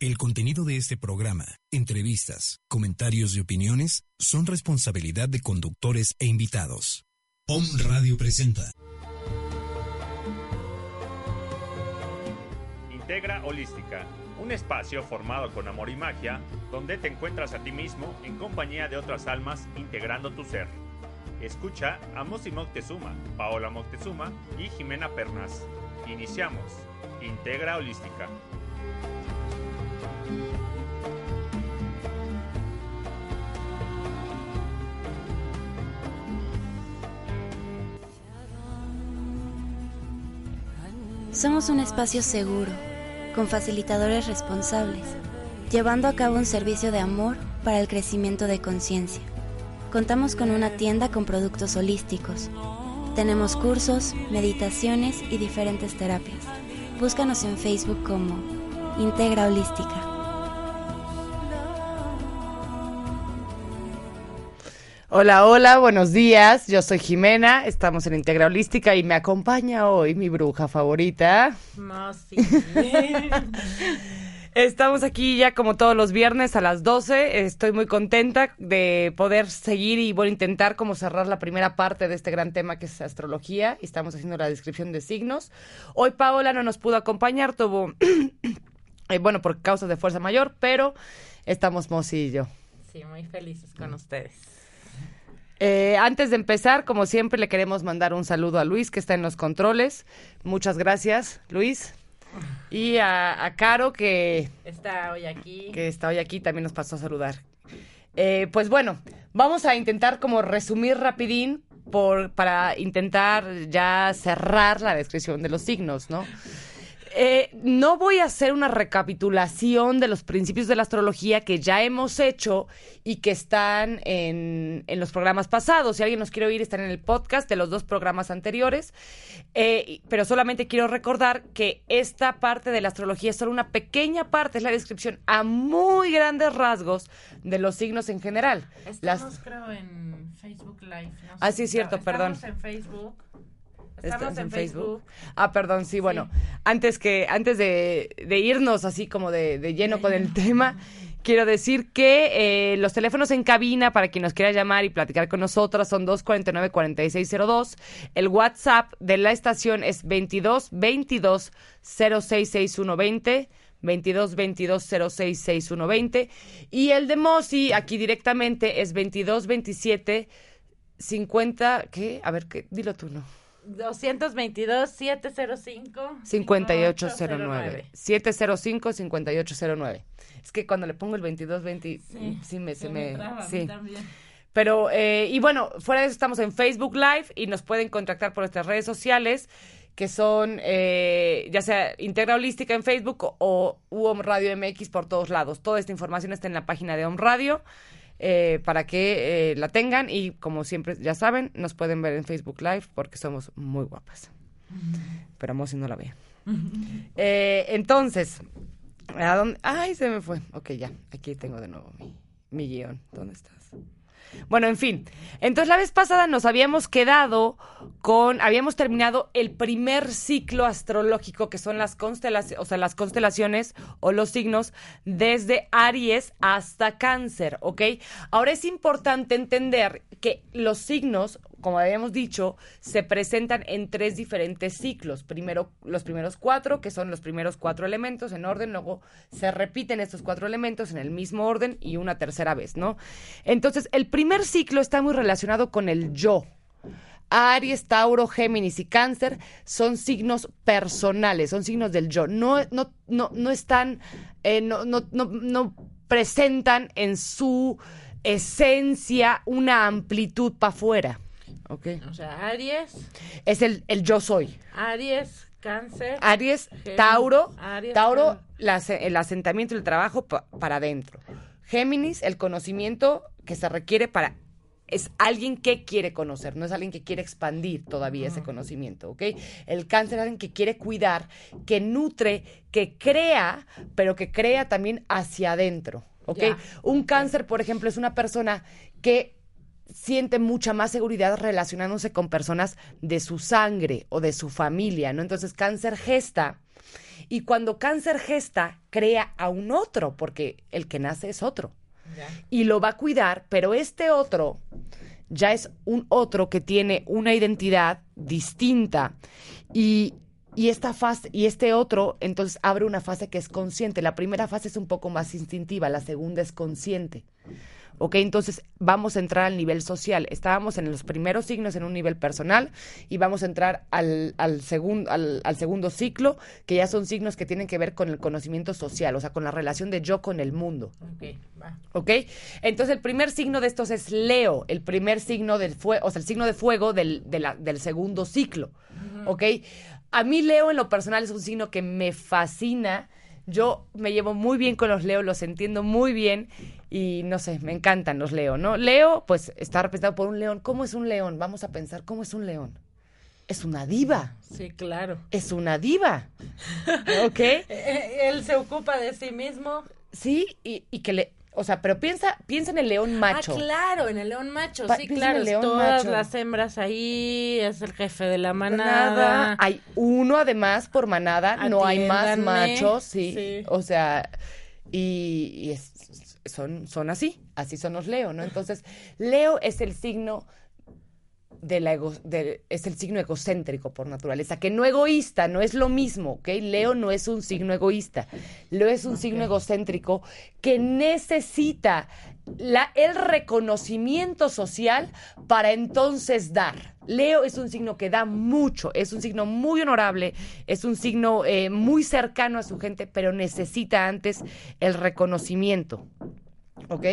El contenido de este programa, entrevistas, comentarios y opiniones son responsabilidad de conductores e invitados. POM Radio presenta. Integra Holística, un espacio formado con amor y magia, donde te encuentras a ti mismo en compañía de otras almas integrando tu ser. Escucha a Mosi Moctezuma, Paola Moctezuma y Jimena Pernas. Iniciamos. Integra Holística. Somos un espacio seguro, con facilitadores responsables, llevando a cabo un servicio de amor para el crecimiento de conciencia. Contamos con una tienda con productos holísticos. Tenemos cursos, meditaciones y diferentes terapias. Búscanos en Facebook como Integra Holística. Hola, hola, buenos días. Yo soy Jimena, estamos en Integra Holística y me acompaña hoy mi bruja favorita. Estamos aquí ya como todos los viernes a las 12. Estoy muy contenta de poder seguir y bueno, intentar como cerrar la primera parte de este gran tema que es astrología. Estamos haciendo la descripción de signos. Hoy Paola no nos pudo acompañar, tuvo, eh, bueno, por causas de fuerza mayor, pero estamos Mosi y yo. Sí, muy felices con ustedes. Eh, antes de empezar, como siempre, le queremos mandar un saludo a Luis, que está en los controles. Muchas gracias, Luis. Y a, a Caro, que, Está hoy aquí. que está hoy aquí, también nos pasó a saludar. Eh, pues bueno, vamos a intentar como resumir rapidín por, para intentar ya cerrar la descripción de los signos, ¿no? Eh, no voy a hacer una recapitulación de los principios de la astrología que ya hemos hecho y que están en, en los programas pasados. Si alguien nos quiere oír, están en el podcast de los dos programas anteriores. Eh, pero solamente quiero recordar que esta parte de la astrología es solo una pequeña parte, es la descripción a muy grandes rasgos de los signos en general. Estamos, Las- creo, en Facebook Live. no Ah, sé sí, si cierto, está- perdón. Estamos en Facebook. Estamos ¿Estás en Facebook. Ah, perdón, sí, bueno. Antes que, antes de, de irnos así como de, de lleno con el tema, quiero decir que eh, los teléfonos en cabina para quien nos quiera llamar y platicar con nosotras son 249-4602. El WhatsApp de la estación es 22 22 066120. 22 22 066120 y el de Mosi aquí directamente es 22 27 50 ¿qué? A ver, ¿qué? dilo tú, no. 222-705. 5809. 705-5809. Es que cuando le pongo el 2220, sí, me, se, me, traba, sí. también. Pero, eh, y bueno, fuera de eso estamos en Facebook Live y nos pueden contactar por nuestras redes sociales, que son eh, ya sea Integra Holística en Facebook o, o UOM Radio MX por todos lados. Toda esta información está en la página de OM Radio eh, para que eh, la tengan y como siempre ya saben, nos pueden ver en Facebook Live porque somos muy guapas. Pero a si no la ve. Eh, entonces, ¿a dónde? Ay, se me fue. Ok, ya, aquí tengo de nuevo mi, mi guion. ¿Dónde estás? Bueno, en fin. Entonces, la vez pasada nos habíamos quedado con, habíamos terminado el primer ciclo astrológico, que son las constelaciones, o sea, las constelaciones o los signos desde Aries hasta Cáncer, ¿ok? Ahora es importante entender que los signos, como habíamos dicho, se presentan en tres diferentes ciclos. Primero, los primeros cuatro, que son los primeros cuatro elementos en orden, luego se repiten estos cuatro elementos en el mismo orden y una tercera vez, ¿no? Entonces, el primer ciclo está muy relacionado con el yo. Aries, Tauro, Géminis y Cáncer son signos personales, son signos del yo. No, no, no, no están, eh, no, no, no, no presentan en su esencia una amplitud para afuera. ¿Ok? O sea, Aries, Es el, el yo soy. Aries, Cáncer. Aries, Géminis, Tauro, Aries, Tauro, la el asentamiento y el trabajo pa- para adentro. Géminis, el conocimiento que se requiere para es alguien que quiere conocer, no es alguien que quiere expandir todavía ese conocimiento, ¿ok? El cáncer es alguien que quiere cuidar, que nutre, que crea, pero que crea también hacia adentro, ¿ok? Un cáncer, por ejemplo, es una persona que siente mucha más seguridad relacionándose con personas de su sangre o de su familia, ¿no? Entonces, cáncer gesta Y cuando cáncer gesta, crea a un otro, porque el que nace es otro. Ya. Y lo va a cuidar, pero este otro ya es un otro que tiene una identidad distinta. Y, y esta fase, y este otro, entonces abre una fase que es consciente. La primera fase es un poco más instintiva, la segunda es consciente. ¿Ok? Entonces vamos a entrar al nivel social. Estábamos en los primeros signos en un nivel personal y vamos a entrar al, al, segun- al, al segundo ciclo, que ya son signos que tienen que ver con el conocimiento social, o sea, con la relación de yo con el mundo. Ok, va. ¿Ok? Entonces el primer signo de estos es Leo, el primer signo del fuego, o sea, el signo de fuego del, de la- del segundo ciclo. ¿Ok? A mí Leo en lo personal es un signo que me fascina. Yo me llevo muy bien con los Leo, los entiendo muy bien y no sé, me encantan los Leo, ¿no? Leo, pues está representado por un león. ¿Cómo es un león? Vamos a pensar, ¿cómo es un león? Es una diva. Sí, claro. Es una diva. ¿Ok? Eh, Él se ocupa de sí mismo. Sí, y, y que le. O sea, pero piensa, piensa en el león macho. Ah, claro, en el león macho. Pa- sí, claro. el león todas macho. las hembras ahí, es el jefe de la manada. manada. Hay uno además por manada, no hay más machos, sí. Sí. O sea, y, y es- son, son así, así son los Leo, ¿no? Entonces, Leo es el signo de la ego- de- es el signo egocéntrico por naturaleza, que no egoísta, no es lo mismo, ¿ok? Leo no es un signo egoísta, Leo es un signo egocéntrico que necesita la, el reconocimiento social para entonces dar. Leo es un signo que da mucho, es un signo muy honorable, es un signo eh, muy cercano a su gente, pero necesita antes el reconocimiento. ¿Ok?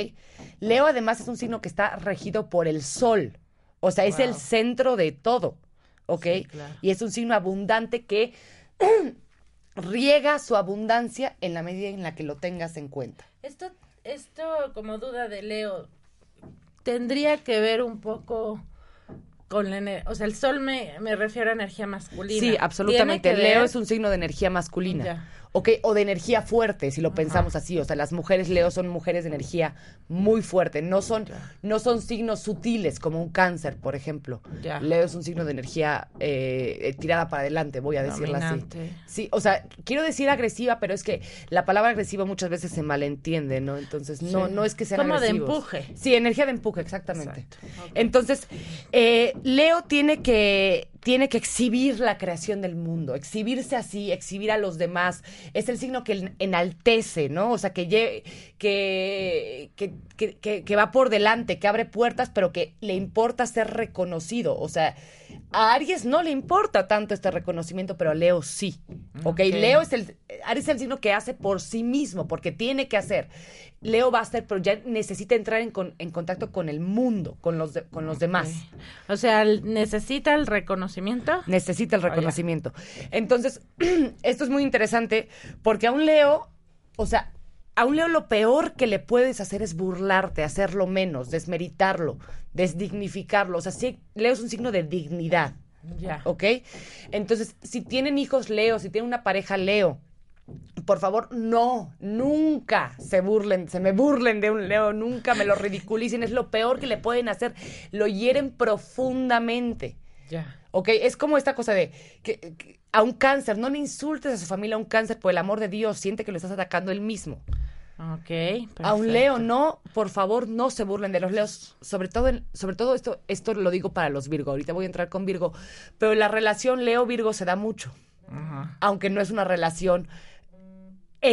Leo además es un signo que está regido por el sol. O sea, es el centro de todo. ¿Ok? Sí, claro. Y es un signo abundante que riega su abundancia en la medida en la que lo tengas en cuenta. Esto, esto como duda de Leo, tendría que ver un poco con la o sea, el sol me, me refiero a energía masculina. Sí, absolutamente. ¿Tiene que Leo ver? es un signo de energía masculina. Ya. ¿Ok? O de energía fuerte, si lo pensamos así. O sea, las mujeres Leo son mujeres de energía muy fuerte. No son, no son signos sutiles como un cáncer, por ejemplo. Ya. Leo es un signo de energía eh, tirada para adelante, voy a decirlo así. Sí, o sea, quiero decir agresiva, pero es que la palabra agresiva muchas veces se malentiende, ¿no? Entonces, no, Sí. no es que sean Como de empuje. Sí, energía de empuje, exactamente. Entonces, eh, Leo tiene que, tiene que exhibir la creación del mundo, exhibirse así, exhibir a los demás. Es el signo que en- enaltece, ¿no? O sea, que, que, que, que, que- que va por delante, que abre puertas, pero que le importa ser reconocido. O sea, a Aries no le importa tanto este reconocimiento, pero a Leo sí. ¿Ok? Ok. Leo es el, Aries es el signo que hace por sí mismo, porque tiene que hacer. Leo va a hacer, pero ya necesita entrar en, con- en contacto con el mundo, con los, de- con los demás. O sea, necesita el reconocimiento. Necesita el ya. reconocimiento. Entonces, esto es muy interesante porque a un Leo, o sea, a un Leo lo peor que le puedes hacer es burlarte, hacerlo menos, desmeritarlo, desdignificarlo. O sea, sí, Leo es un signo de dignidad. Ya. ¿Ok? Entonces, si tienen hijos Leo, si tienen una pareja Leo, por favor, no, nunca se burlen, se me burlen de un Leo, nunca me lo ridiculicen, es lo peor que le pueden hacer, lo hieren profundamente. Ya. ¿Ok? Es como esta cosa de que, que a un cáncer, no le insultes a su familia a un cáncer por el amor de Dios, siente que lo estás atacando él mismo. Ok. A un. Leo, no, por favor, no se burlen de los Leos. Sobre todo, en- sobre todo esto, esto lo digo para los Virgo. Ahorita voy a entrar con Virgo. Pero la relación Leo-Virgo se da mucho. Aunque no es una relación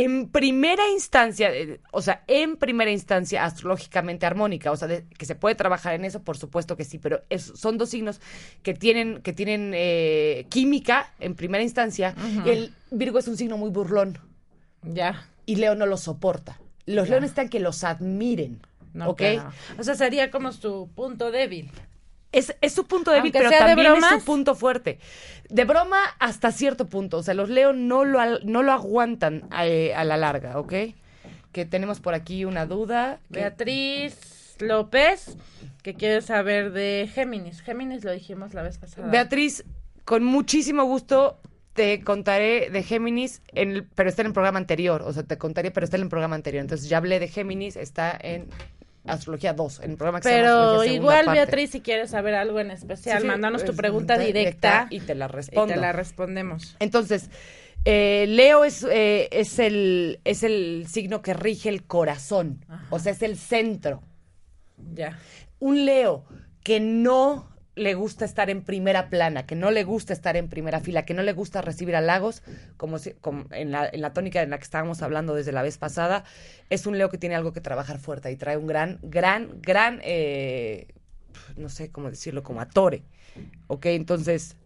en primera instancia, eh, o sea, en primera instancia astrológicamente armónica, o sea, de- que se puede trabajar en eso, por supuesto que sí, pero es- son dos signos que tienen, que tienen eh, química en primera instancia. Ujú. El Virgo es un signo muy burlón Ya. y Leo no lo soporta. Los leones están que los admiren, No, ¿ok? claro. O sea, sería como su punto débil. Es, es su punto débil, Aunque pero también es su punto fuerte. De broma hasta cierto punto. O sea, los Leo no lo, no lo aguantan eh, a, la larga, ¿ok? Que tenemos por aquí una duda. que- Beatriz López, que quiere saber de Géminis. Géminis lo dijimos la vez pasada. Beatriz, con muchísimo gusto te contaré de Géminis, en el- pero está en el programa anterior. O sea, te contaré, pero está en el programa anterior. Entonces ya hablé de Géminis, está en Astrología 2, en el programa que se llama Pero Astrología igual, parte. Beatriz, si quieres saber algo en especial, Sí, sí, mándanos tu pregunta directa y te la y respondo. te la respondemos. Entonces, Eh, Leo es, eh, es, el, es el signo que rige el corazón, o sea, es el centro. Ya. Un Leo que no le gusta estar en primera plana, que no le gusta estar en primera fila, que no le gusta recibir halagos, como, si- como en, la, en la tónica en la que estábamos hablando desde la vez pasada, es un Leo que tiene algo que trabajar fuerte y trae un gran, gran, gran, eh, no sé cómo decirlo, como atore. ¿Ok? Entonces,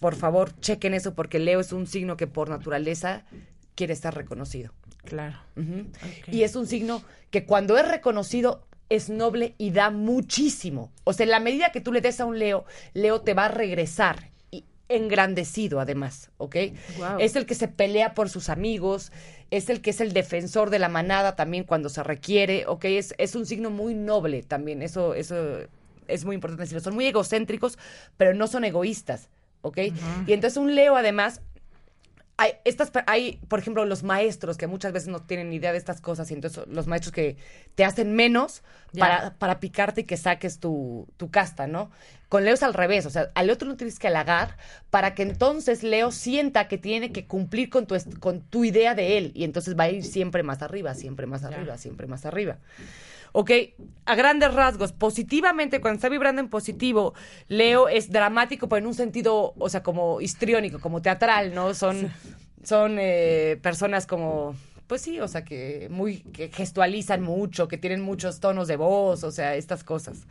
por favor, chequen eso porque Leo es un signo que por naturaleza quiere estar reconocido. Claro. Y es un signo que cuando es reconocido es noble y da muchísimo. O sea, en la medida que tú le des a un Leo, Leo te va a regresar. Y engrandecido además, ¿ok? Es el que se pelea por sus amigos, es el que es el defensor de la manada también cuando se requiere, ¿ok? Es, es un signo muy noble también, eso, eso es muy importante decirlo. Son muy egocéntricos, pero no son egoístas, ¿ok? Y entonces un Leo además hay, estas, hay, por ejemplo, los maestros que muchas veces no tienen ni idea de estas cosas y entonces los maestros que te hacen menos para, para picarte y que saques tu, tu casta, ¿no? Con Leo es al revés, o sea, al otro no tienes que halagar para que entonces Leo sienta que tiene que cumplir con tu, con tu idea de él y entonces va a ir siempre más arriba, siempre más arriba, siempre más arriba. Ok, a grandes rasgos, positivamente, cuando está vibrando en positivo, Leo es dramático, pero en un sentido, o sea, como histriónico, como teatral, ¿no? Son, son eh, personas como, pues sí, o sea, que muy, que gestualizan mucho, que tienen muchos tonos de voz, o sea, estas cosas.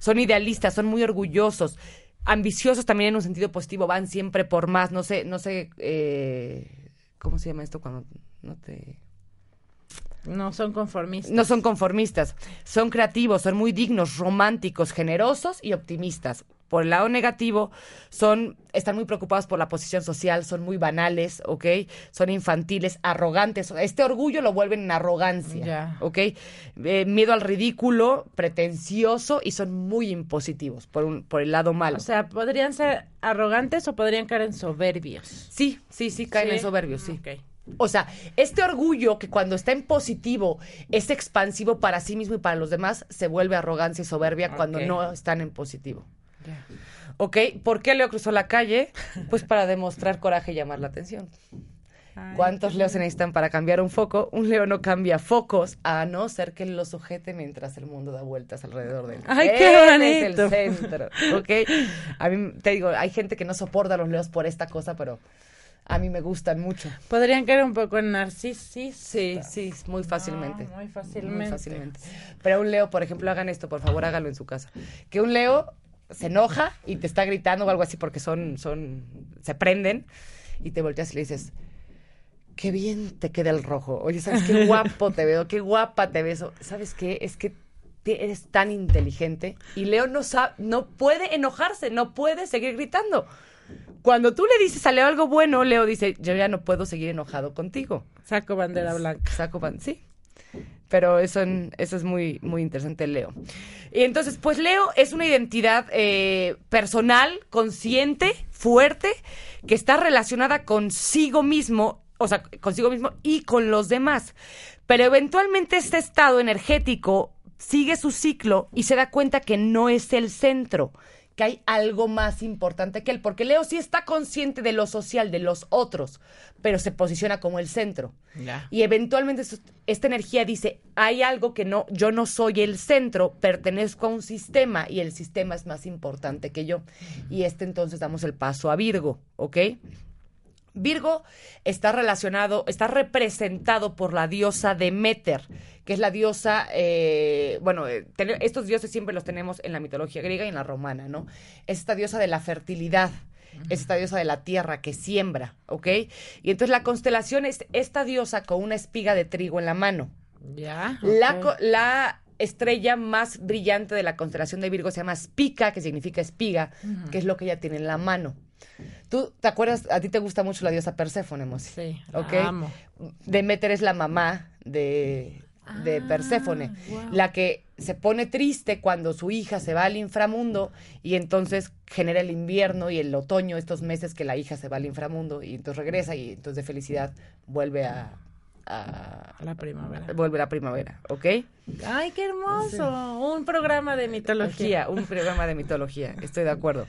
Son idealistas, son muy orgullosos, ambiciosos también en un sentido positivo, van siempre por más, no sé, no sé, eh, ¿cómo se llama esto cuando no te... No son conformistas. No son conformistas, son creativos, son muy dignos, románticos, generosos y optimistas. Por el lado negativo, son, están muy preocupados por la posición social, son muy banales, ¿ok? Son infantiles, arrogantes. Este orgullo lo vuelven en arrogancia. ¿ok? Eh, miedo al ridículo, pretencioso y son muy impositivos por, un, por el lado malo. O sea, podrían ser arrogantes o podrían caer en soberbios. sí, sí, sí, caen Sí. en soberbios, sí. Ok. O sea, este orgullo que cuando está en positivo es expansivo para sí mismo y para los demás, se vuelve arrogancia y soberbia cuando no están en positivo. ¿Ok? ¿Por qué Leo cruzó la calle? Pues para demostrar coraje y llamar la atención. ¿Cuántos leos se necesitan para cambiar un foco? Un leo no cambia focos a no ser que lo sujete mientras el mundo da vueltas alrededor de él. Ay, qué es el bonito. centro, ¿ok? A mí, te digo, hay gente que no soporta a los leos por esta cosa, pero a mí me gustan mucho. Podrían caer un poco en narcisismo. Sí, sí, muy fácilmente. muy fácilmente. Muy fácilmente. Pero un Leo, por ejemplo, hagan esto, por favor, háganlo en su casa. Que un Leo se enoja y te está gritando o algo así porque son, son, se prenden y te volteas y le dices, qué bien te queda el rojo. Oye, ¿sabes qué guapo te veo? Qué guapa te ves. ¿Sabes qué? Es que eres tan inteligente y Leo no sabe, no puede enojarse, no puede seguir gritando. Cuando tú le dices a Leo algo bueno, Leo dice, yo ya no puedo seguir enojado contigo. Saco bandera blanca. Saco pan, sí. Pero eso, en- eso es muy, muy interesante, Leo. Y entonces, pues Leo es una identidad eh, personal, consciente, fuerte, que está relacionada consigo mismo, o sea, consigo mismo y con los demás. Pero eventualmente este estado energético sigue su ciclo y se da cuenta que no es el centro, que hay algo más importante que él, porque Leo sí está consciente de lo social, de los otros, pero se posiciona como el centro. Y eventualmente esta energía dice, hay algo que no, yo no soy el centro, pertenezco a un sistema y el sistema es más importante que yo. Y este entonces damos el paso a Virgo, ¿ok? Virgo está relacionado, está representado por la diosa Demeter, que es la diosa, eh, bueno, eh, ten- estos dioses siempre los tenemos en la mitología griega y en la romana, ¿no? Es esta diosa de la fertilidad, es esta diosa de la tierra que siembra, ¿ok? Y entonces la constelación es esta diosa con una espiga de trigo en la mano. Ya. La, la estrella más brillante de la constelación de Virgo se llama Spica, que significa espiga, que es lo que ella tiene en la mano. ¿Tú te acuerdas? A ti te gusta mucho la diosa Perséfone, Mosi. Sí, la ¿Ok? amo. Demeter es la mamá de, de Ah, Perséfone, la que se pone triste cuando su hija se va al inframundo y entonces genera el invierno y el otoño, estos meses que la hija se va al inframundo y entonces regresa y entonces de felicidad vuelve a, a- La primavera. vuelve la primavera, ¿ok? Ay, qué hermoso. Un programa de mitología. Mitología, un programa de mitología, estoy de acuerdo.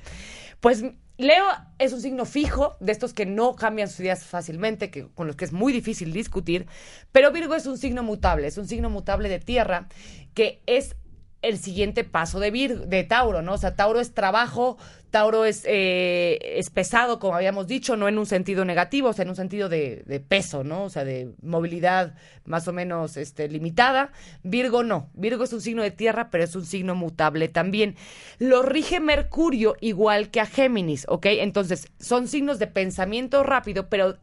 Pues Leo es un signo fijo, de estos que no cambian sus ideas fácilmente, que, con los que es muy difícil discutir, pero Virgo es un signo mutable, es un signo mutable de tierra, que es el siguiente paso de Vir, de Tauro, ¿no? O sea, Tauro es trabajo, Tauro es, eh, es pesado, como habíamos dicho, no en un sentido negativo, o sea, en un sentido de, de, peso, ¿no? O sea, de movilidad más o menos este, limitada. Virgo no. Virgo es un signo de tierra, pero es un signo mutable también. Lo rige Mercurio igual que a Géminis, ¿ok? Entonces, son signos de pensamiento rápido, pero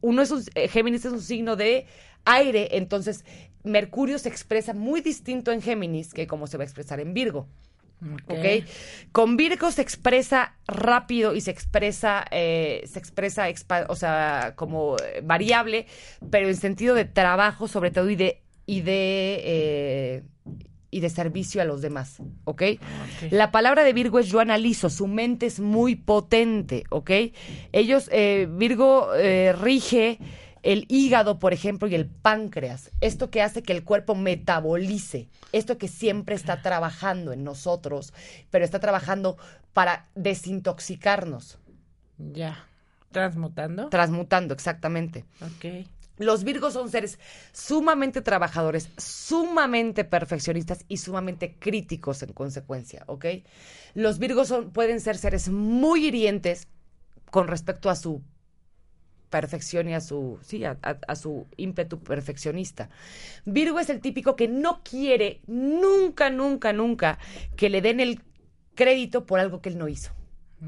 uno es un, eh, Géminis es un signo de aire, entonces Mercurio se expresa muy distinto en Géminis que como se va a expresar en Virgo. Okay. Con Virgo se expresa rápido y se expresa, eh, se expresa, o sea, como variable, pero en sentido de trabajo sobre todo y de, y de, eh, y de servicio a los demás, ¿ok? La palabra de Virgo es yo analizo, su mente es muy potente, ¿ok? Ellos, eh, Virgo rige el hígado, por ejemplo, y el páncreas. Esto que hace que el cuerpo metabolice, esto que siempre está trabajando en nosotros, pero está trabajando para desintoxicarnos. Ya. ¿Transmutando? Transmutando, exactamente. Ok. Los Virgos son seres sumamente trabajadores, sumamente perfeccionistas y sumamente críticos en consecuencia, ¿ok? Los Virgos son, pueden ser seres muy hirientes con respecto a su perfección y a su, sí, a, su ímpetu perfeccionista. Virgo es el típico que no quiere nunca, nunca, nunca que le den el crédito por algo que él no hizo.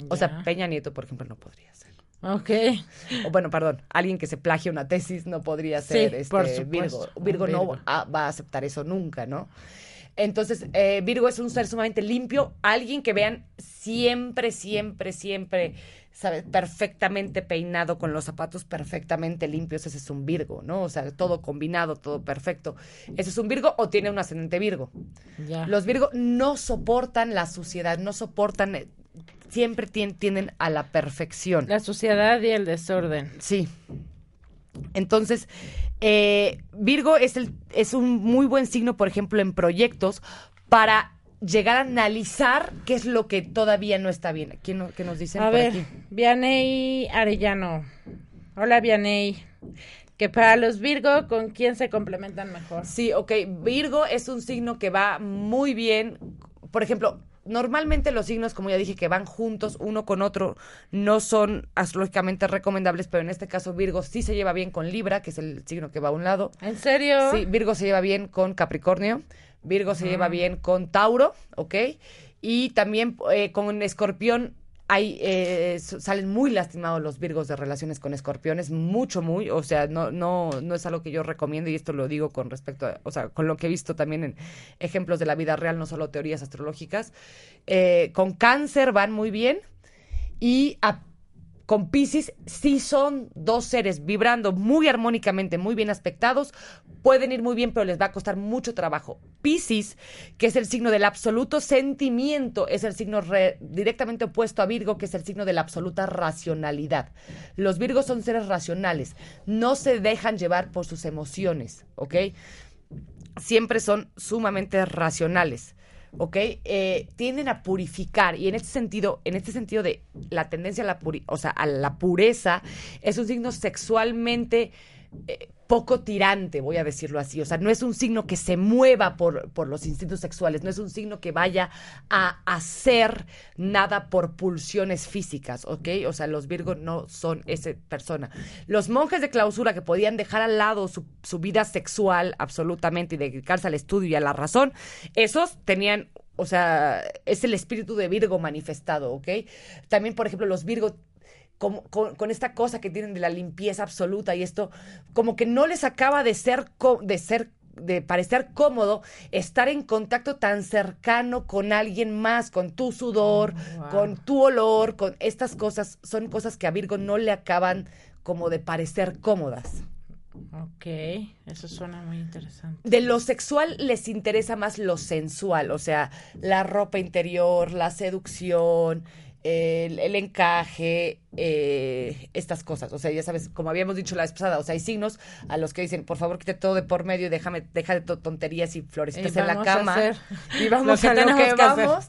O sea, Peña Nieto, por ejemplo, no podría ser. Ok. O bueno, perdón, alguien que se plagie una tesis no podría ser este, Virgo. Virgo. no va a aceptar eso nunca, ¿no? Entonces, eh, Virgo es un ser sumamente limpio, alguien que vean siempre, siempre, siempre ¿sabes? Perfectamente peinado, con los zapatos perfectamente limpios, ese es un Virgo, ¿no? O sea, todo combinado, todo perfecto. ¿Ese es un Virgo o tiene un ascendente Virgo? Los Virgo no soportan la suciedad, no soportan, eh, siempre tienden a la perfección. La suciedad y el desorden. Sí. Entonces, eh, Virgo es, el, es un muy buen signo, por ejemplo, en proyectos para llegar a analizar qué es lo que todavía no está bien. ¿Quién, ¿Qué nos dicen a ver, Vianey Arellano. Hola, Vianey. Que para los Virgo, ¿con quién se complementan mejor? Sí, ok. Virgo es un signo que va muy bien. Por ejemplo, normalmente los signos, como ya dije, que van juntos uno con otro, no son astrológicamente recomendables, pero en este caso Virgo sí se lleva bien con Libra, que es el signo que va a un lado. ¿En serio? Sí, Virgo se lleva bien con Capricornio. Virgo se lleva bien con Tauro, ¿ok? Y también eh, con Escorpión hay, eh, salen muy lastimados los virgos de relaciones con escorpiones, mucho, muy, o sea, no, no, no es algo que yo recomiendo y esto lo digo con respecto, a, o sea, con lo que he visto también en ejemplos de la vida real, no solo teorías astrológicas. Eh, con cáncer van muy bien y a con Pisces sí son dos seres vibrando muy armónicamente, muy bien aspectados, pueden ir muy bien, pero les va a costar mucho trabajo. Pisces, que es el signo del absoluto sentimiento, es el signo directamente opuesto a Virgo, que es el signo de la absoluta racionalidad. Los Virgos son seres racionales, no se dejan llevar por sus emociones, ¿ok? Siempre son sumamente racionales. ¿Ok? Eh, tienden a purificar y en este sentido, en este sentido de la tendencia a la, o sea, a la pureza, es un signo sexualmente eh, poco tirante, voy a decirlo así. O sea, no es un signo que se mueva por, por los instintos sexuales, no es un signo que vaya a hacer nada por pulsiones físicas, ¿ok? O sea, los Virgos no son esa persona. Los monjes de clausura que podían dejar al lado su, su vida sexual absolutamente y dedicarse al estudio y a la razón, esos tenían o sea, es el espíritu de Virgo manifestado, ¿ok? También, por ejemplo, los Virgo con, esta cosa que tienen de la limpieza absoluta y esto, como que no les acaba de ser, de ser de parecer cómodo estar en contacto tan cercano con alguien más, con tu sudor, oh, con tu olor, con estas cosas, son cosas que a Virgo no le acaban como de parecer cómodas. Ok, eso suena muy interesante. De lo sexual les interesa más lo sensual, o sea, la ropa interior, la seducción, el, encaje, eh, estas cosas. O sea, ya sabes, como habíamos dicho la vez pasada, o sea, hay signos a los que dicen, por favor, quite todo de por medio y déjame, deja de tonterías y florecitas en la cama. y vamos a lo que, vamos.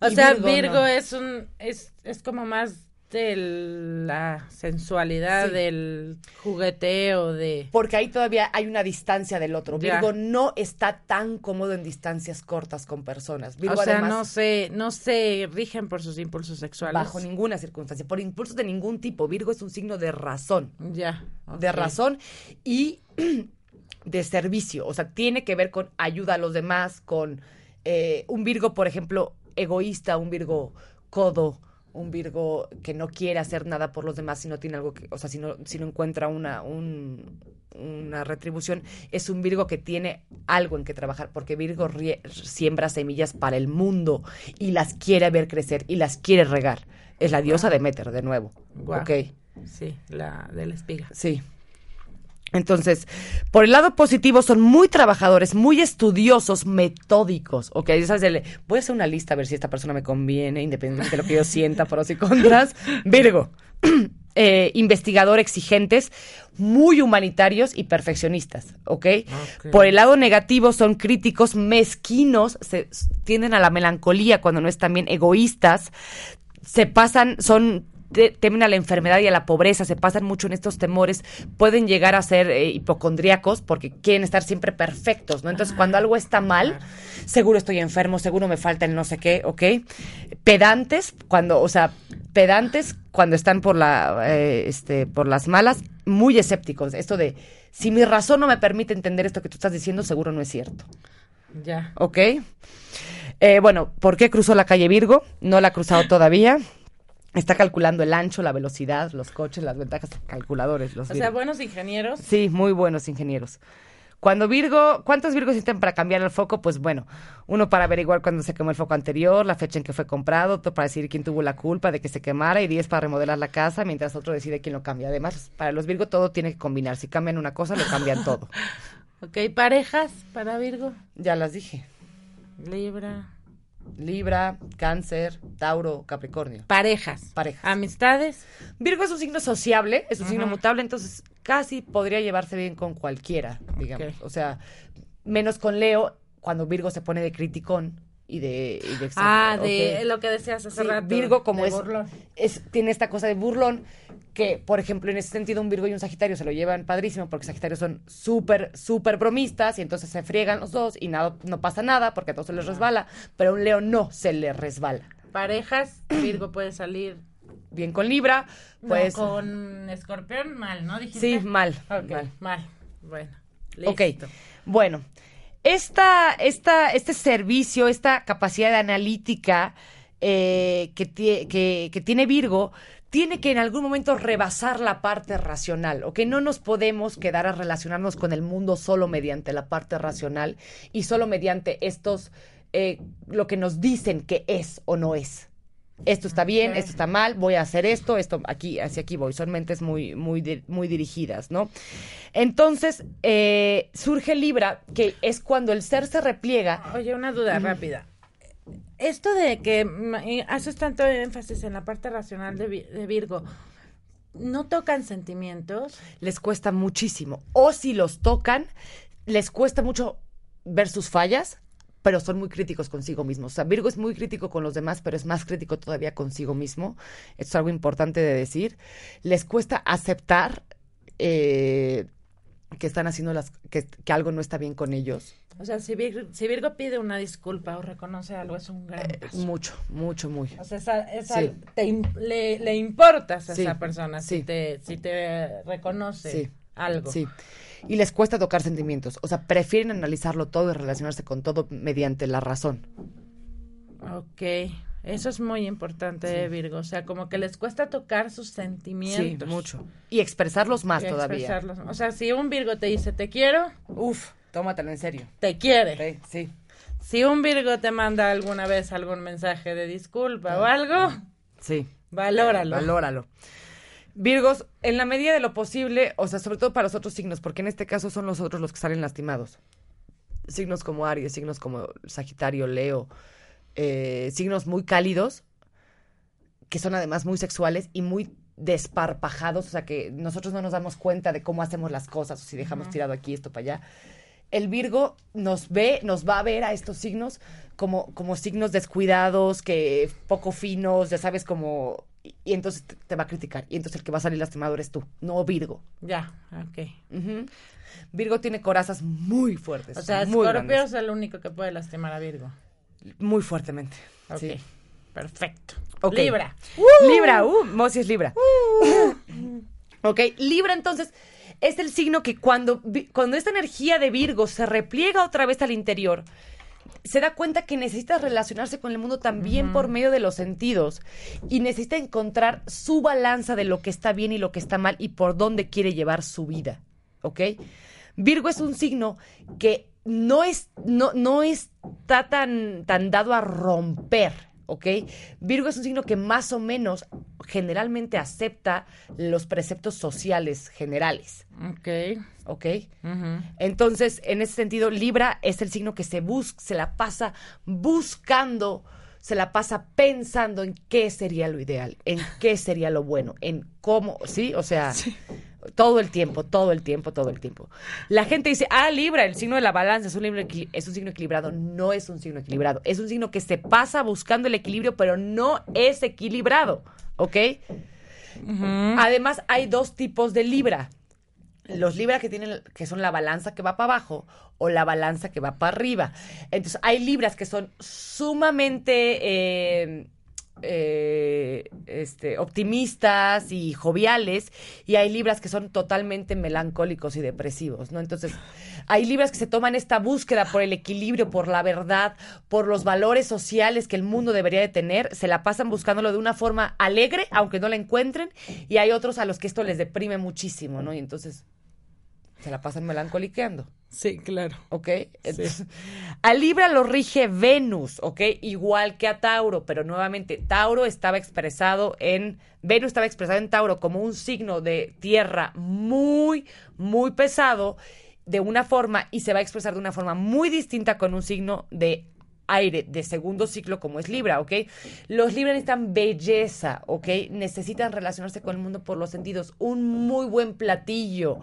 O sea, Virgo Virgo, no. es un es, es como más de la sensualidad, Sí. del jugueteo, de Porque ahí todavía hay una distancia del otro. Ya. Virgo no está tan cómodo en distancias cortas con personas. Virgo o sea, además, no se no se rigen por sus impulsos sexuales. bajo ninguna circunstancia, por impulsos de ningún tipo. Virgo es un signo de razón. ya. de razón y de servicio. O sea, tiene que ver con ayuda a los demás, con eh, un Virgo, por ejemplo, egoísta, un Virgo codo, un Virgo que no quiere hacer nada por los demás si no tiene algo que, o sea, si no, si no encuentra una, un- una retribución, es un Virgo que tiene algo en que trabajar, porque Virgo rie- siembra semillas para el mundo y las quiere ver crecer y las quiere regar. Es la diosa de Meter, de nuevo. Ok. Sí, la de la espiga. Sí. Entonces, por el lado positivo, son muy trabajadores, muy estudiosos, metódicos. Ok, ¿sabes? Voy a hacer una lista a ver si esta persona me conviene, independientemente de lo que yo sienta, pros y contras. Virgo. Eh, investigador exigentes, muy humanitarios y perfeccionistas, ¿ok? Ok. Por el lado negativo son críticos, mezquinos, se tienden a la melancolía cuando no están bien, egoístas, se pasan, son te- temen a la enfermedad y a la pobreza, se pasan mucho en estos temores, pueden llegar a ser eh, hipocondríacos porque quieren estar siempre perfectos, ¿no? Entonces, cuando algo está mal, seguro estoy enfermo, seguro me falta el no sé qué, ¿ok? Pedantes, cuando, o sea, pedantes cuando están por la, eh, este, por las malas, muy escépticos. Esto de, si mi razón no me permite entender esto que tú estás diciendo, seguro no es cierto. Ya. ¿Ok? Eh, bueno, ¿por qué cruzó la calle Virgo? No la ha cruzado todavía. Está calculando el ancho, la velocidad, los coches, las ventajas, calculadores. Los O sea, buenos ingenieros. Sí, muy buenos ingenieros. Cuando Virgo, ¿cuántos Virgos necesitan para cambiar el foco? Pues bueno, uno para averiguar cuándo se quemó el foco anterior, la fecha en que fue comprado, otro para decir quién tuvo la culpa de que se quemara y diez para remodelar la casa, mientras otro decide quién lo cambia. Además, para los Virgo todo tiene que combinar. Si cambian una cosa, lo cambian todo. Ok, parejas para Virgo. Ya las dije. Libra. Libra, Cáncer, Tauro, Capricornio. Parejas. Parejas. Amistades. Virgo es un signo sociable, es un signo mutable, entonces casi podría llevarse bien con cualquiera, digamos. O sea, menos con Leo, cuando Virgo se pone de criticón y de... y de Ah, de lo que decías hace Sí, rato. Virgo como es, burlón. es tiene esta cosa de burlón que, por ejemplo, en ese sentido un Virgo y un Sagitario se lo llevan padrísimo porque Sagitario son súper, súper bromistas y entonces se friegan los dos y nada, no pasa nada porque a todos se les resbala, pero a un Leo no se le resbala. Parejas. Virgo puede salir. Bien con Libra, pues... no, con escorpión, mal, ¿no? ¿Dijiste? Sí, mal. Ok, mal. mal. Bueno. Ok, Listo. bueno, esta, esta, este servicio, esta capacidad de analítica eh, que, que tiene Virgo, tiene que en algún momento rebasar la parte racional, ¿ok? No nos podemos quedar a relacionarnos con el mundo solo mediante la parte racional y solo mediante estos, eh, lo que nos dicen que es o no es. Esto está bien, Ok. esto está mal, voy a hacer esto, esto aquí, hacia aquí voy. Son mentes muy, muy, muy dirigidas, ¿no? Entonces, eh, surge Libra, que es cuando el ser se repliega. Oye, una duda rápida. Esto de que mm, haces tanto énfasis en la parte racional de, Vi- de Virgo, ¿no tocan sentimientos? les cuesta muchísimo. O si los tocan, les cuesta mucho ver sus fallas, pero son muy críticos consigo mismos. O sea, Virgo es muy crítico con los demás, pero es más crítico todavía consigo mismo. Esto es algo importante de decir. Les cuesta aceptar eh, que están haciendo las, que algo no está bien con ellos. O sea, si Virgo, si Virgo pide una disculpa o reconoce algo, es un gran paso. Mucho, mucho, muy. O sea, esa, esa- Sí. te le, le importas a Sí, esa persona si sí. te, si te reconoce Sí, algo. Sí. Y les cuesta tocar sentimientos. O sea, prefieren analizarlo todo y relacionarse con todo mediante la razón. Ok, eso es muy importante Virgo. O sea, como que les cuesta tocar sus Sí, sentimientos. mucho. Y expresarlos más y todavía. expresarlos. O sea, si un Virgo te dice te quiero, Uf, tómatelo en serio. te quiere. Sí, sí. Si un Virgo te manda alguna vez algún mensaje de disculpa o algo, Sí. valóralo. Valóralo. Virgos, en la medida de lo posible, o sea, sobre todo para los otros signos, porque en este caso son los otros los que salen lastimados. Signos como Aries, signos como Sagitario, Leo, eh, signos muy cálidos, que son además muy sexuales y muy desparpajados, o sea, que nosotros no nos damos cuenta de cómo hacemos las cosas, o si dejamos tirado aquí esto para allá. El Virgo nos ve, nos va a ver a estos signos como, como signos descuidados, que poco finos, ya sabes, como... Y, y entonces te, te va a criticar. Y entonces el que va a salir lastimado eres tú, no Virgo. Ya, ok. Virgo tiene corazas muy fuertes. O sea, Scorpio grandes, es el único que puede lastimar a Virgo. muy fuertemente. Ok. Sí. Perfecto. Ok. Libra. Libra, uh, Mosi es Libra. ok, Libra entonces es el signo que cuando, cuando esta energía de Virgo se repliega otra vez al interior, se da cuenta que necesita relacionarse con el mundo también por medio de los sentidos y necesita encontrar su balanza de lo que está bien y lo que está mal y por dónde quiere llevar su vida, ¿ok? Virgo es un signo que no, es, no, no está tan, tan dado a romper, ¿ok? Virgo es un signo que más o menos generalmente acepta los preceptos sociales generales, Ok. ¿ok? Entonces, en ese sentido, Libra es el signo que se busca, se la pasa buscando, se la pasa pensando en qué sería lo ideal, en qué sería lo bueno, en cómo, ¿sí? O sea, todo el tiempo, todo el tiempo, todo el tiempo. La gente dice, ah, Libra, el signo de la balanza es un, libro es un signo equilibrado. No es un signo equilibrado. Es un signo que se pasa buscando el equilibrio, pero no es equilibrado, ¿ok? Además, hay dos tipos de Libra los libra que tienen que son la balanza que va para abajo o la balanza que va para arriba. Entonces, hay libras que son sumamente eh, eh, este, optimistas y joviales y hay libras que son totalmente melancólicos y depresivos, ¿no? Entonces, hay libras que se toman esta búsqueda por el equilibrio, por la verdad, por los valores sociales que el mundo debería de tener, se la pasan buscándolo de una forma alegre, aunque no la encuentren, y hay otros a los que esto les deprime muchísimo, ¿no? Y entonces se la pasan melancoliqueando. Sí, claro. ¿ok? Entonces, a Libra lo rige Venus, ¿ok? Igual que a Tauro, pero nuevamente Tauro estaba expresado en, Venus estaba expresado en Tauro como un signo de tierra muy, muy pesado de una forma y se va a expresar de una forma muy distinta con un signo de aire de segundo ciclo como es Libra, ¿ok? Los Libra necesitan belleza, ¿ok? Necesitan relacionarse con el mundo por los sentidos, un muy buen platillo,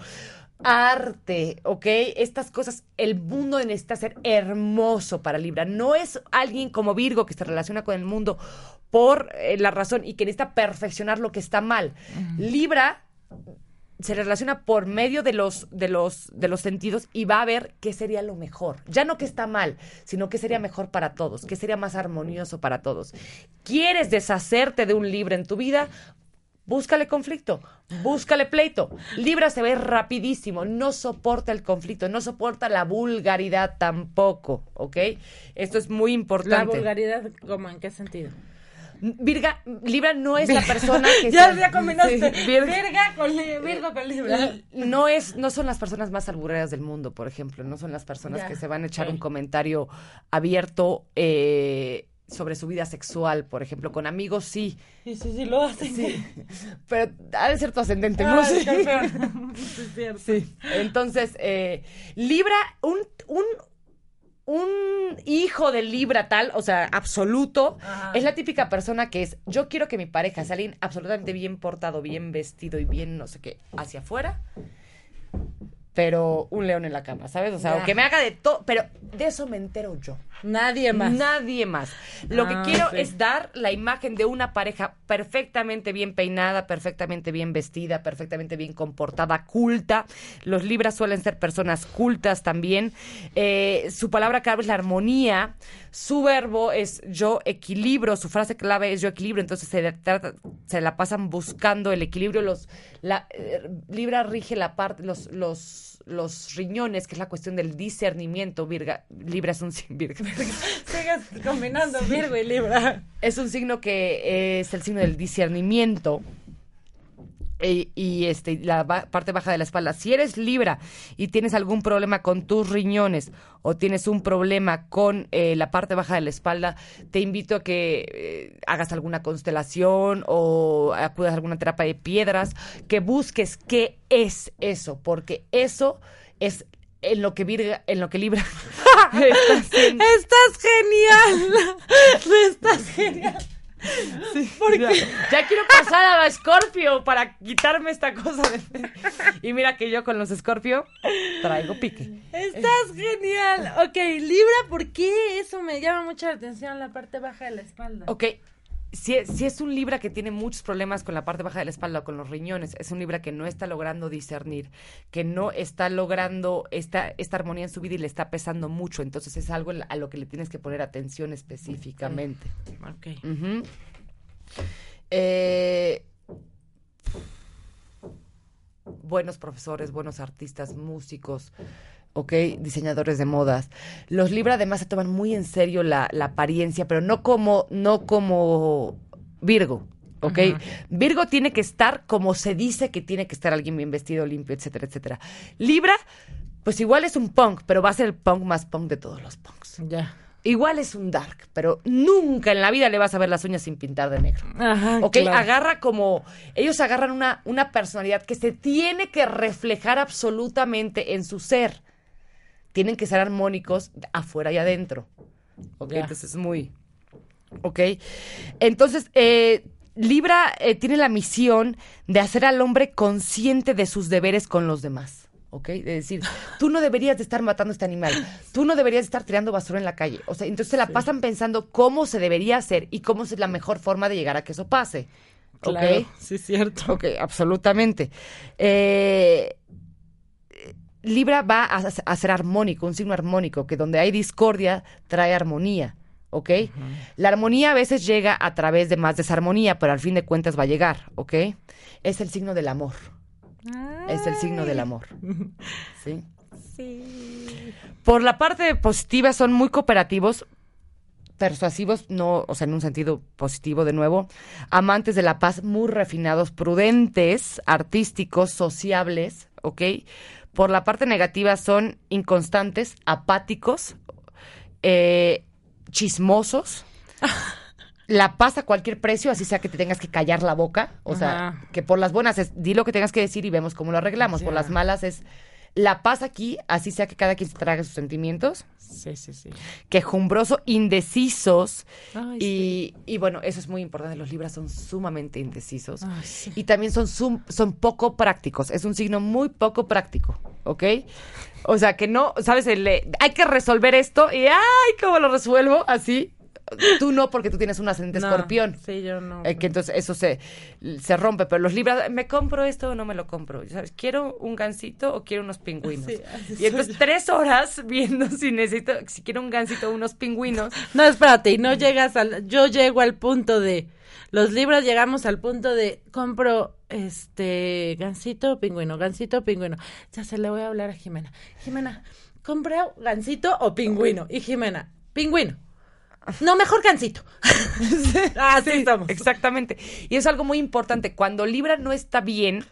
arte, ¿ok? Estas cosas, el mundo necesita ser hermoso para Libra. No es alguien como Virgo que se relaciona con el mundo por eh, la razón y que necesita perfeccionar lo que está mal. Libra se relaciona por medio de los, de los, de los sentidos y va a ver qué sería lo mejor. Ya no que está mal, sino qué sería mejor para todos, qué sería más armonioso para todos. ¿Quieres deshacerte de un Libra en tu vida? Búscale conflicto, búscale pleito. Libra se ve rapidísimo, no soporta el conflicto, no soporta la vulgaridad tampoco, ¿ok? Esto es muy La importante. vulgaridad, ¿cómo? ¿En qué sentido? Virga, Libra no es la persona que ya, se- ya combinaste. Sí, Virga- Virga con Virgo con Libra. no es no son las personas más albureras del mundo, por ejemplo, no son las personas Ya, que se van a echar un comentario abierto eh, sobre su vida sexual, por ejemplo, con amigos sí, Sí, sí, sí, lo hacen. sí, pero ha de ser tu ascendente, Ah, ¿no? Sí. escorpión. Sí, es cierto. Sí. Entonces, eh, Libra, un, un, un hijo de Libra tal, o sea, absoluto, Ajá. es la típica persona que es, yo quiero que mi pareja sea alguien absolutamente bien portado, bien vestido y bien no sé qué, hacia afuera, pero un león en la cama, ¿sabes? O sea, o que me haga de todo, pero de eso me entero yo. Nadie más. Nadie más. Lo Ah, que quiero ok. es dar la imagen de una pareja perfectamente bien peinada, perfectamente bien vestida, perfectamente bien comportada, culta. Los libras suelen ser personas cultas también. Eh, su palabra clave es la armonía. Su verbo es yo equilibro. Su frase clave es yo equilibro. Entonces se, trata- se la pasan buscando el equilibrio. Los la, eh, Libra rige la parte los los los riñones, que es la cuestión del discernimiento. Virga, Libra es un Virga. Sigues combinando Virgo y Libra. Es un signo que es el signo del discernimiento. E- y este la ba- parte baja de la espalda. Si eres Libra y tienes algún problema con tus riñones o tienes un problema con eh, la parte baja de la espalda, te invito a que eh, hagas alguna constelación o acudas a alguna terapia de piedras, que busques qué es eso, porque eso es en lo que Virga, en lo que Libra. Estás genial. Estás genial. Porque ya, quiero pasar a Scorpio para quitarme esta cosa de... Y mira que yo con los Scorpio traigo pique. Estás genial. Ok, Libra, ¿por qué eso me llama mucha atención la parte baja de la espalda? Ok, si, es un Libra que tiene muchos problemas con la parte baja de la espalda o con los riñones, es un Libra que no está logrando discernir, que no está logrando esta, esta armonía en su vida y le está pesando mucho. Entonces es algo a lo que le tienes que poner atención específicamente. Ok. Eh, buenos profesores, buenos artistas, músicos. ¿Ok? Diseñadores de modas. Los Libra además se toman muy en serio la, apariencia, pero no como, no como Virgo. ¿ok? Virgo tiene que estar como se dice que tiene que estar alguien bien vestido, limpio, etcétera, etcétera. Libra, pues igual es un punk, pero va a ser el punk más punk de todos los punks. Ya. Igual es un dark, pero nunca en la vida le vas a ver las uñas sin pintar de negro. Ajá, ¿Ok? Agarra como. Ellos agarran una, una personalidad que se tiene que reflejar absolutamente en su ser tienen que ser armónicos afuera y adentro. ¿Ok? Entonces es muy... ¿Ok? Entonces, eh, Libra eh, tiene la misión de hacer al hombre consciente de sus deberes con los demás. ¿ok? De decir, tú no deberías de estar matando a este animal, tú no deberías de estar tirando basura en la calle. O sea, entonces se la pasan pensando cómo se debería hacer y cómo es la mejor forma de llegar a que eso pase. ¿Ok? sí, cierto. Ok, absolutamente. Eh, Libra va a, ser armónico, un signo armónico, que donde hay discordia trae armonía. ¿ok? La armonía a veces llega a través de más desarmonía, pero al fin de cuentas va a llegar, ¿ok? Es el signo del amor. Es el signo del amor. ¿Sí? Sí. Por la parte positiva son muy cooperativos, persuasivos, no, o sea, en un sentido positivo de nuevo, amantes de la paz, muy refinados, prudentes, artísticos, sociables, ¿ok? Por la parte negativa son inconstantes, apáticos, eh, chismosos. la paz a cualquier precio, así sea que te tengas que callar la boca. O sea, que por las buenas es di lo que tengas que decir y vemos cómo lo arreglamos. Por las malas es la paz aquí, así sea que cada quien se trague sus sentimientos. Sí, sí, sí. Quejumbroso, indecisos. y, y, bueno, eso es muy importante. Los libras son sumamente indecisos. Y también son, son poco prácticos. Es un signo muy poco práctico, ¿ok? O sea, que no, ¿sabes? hay que resolver esto y ¡ay! ¿Cómo lo resuelvo? Así. Tú no, porque tú tienes un ascendente escorpión. Sí, yo no. Eh, que entonces eso se, se rompe. Pero los libras, ¿me compro esto o no me lo compro? ¿Sabes? ¿Quiero un gansito o quiero unos pingüinos? y entonces tres horas viendo si necesito, si quiero un gansito o unos pingüinos. No, espérate, y no llegas al. Yo llego al punto de. Los libros llegamos al punto de compro este gansito o pingüino, gansito o pingüino. Ya se le voy a hablar a Jimena. Jimena, compro gansito o pingüino. Y Jimena, pingüino. No, mejor cancito. ah, sí, estamos. Exactamente. Y es algo muy importante. Cuando Libra no está bien,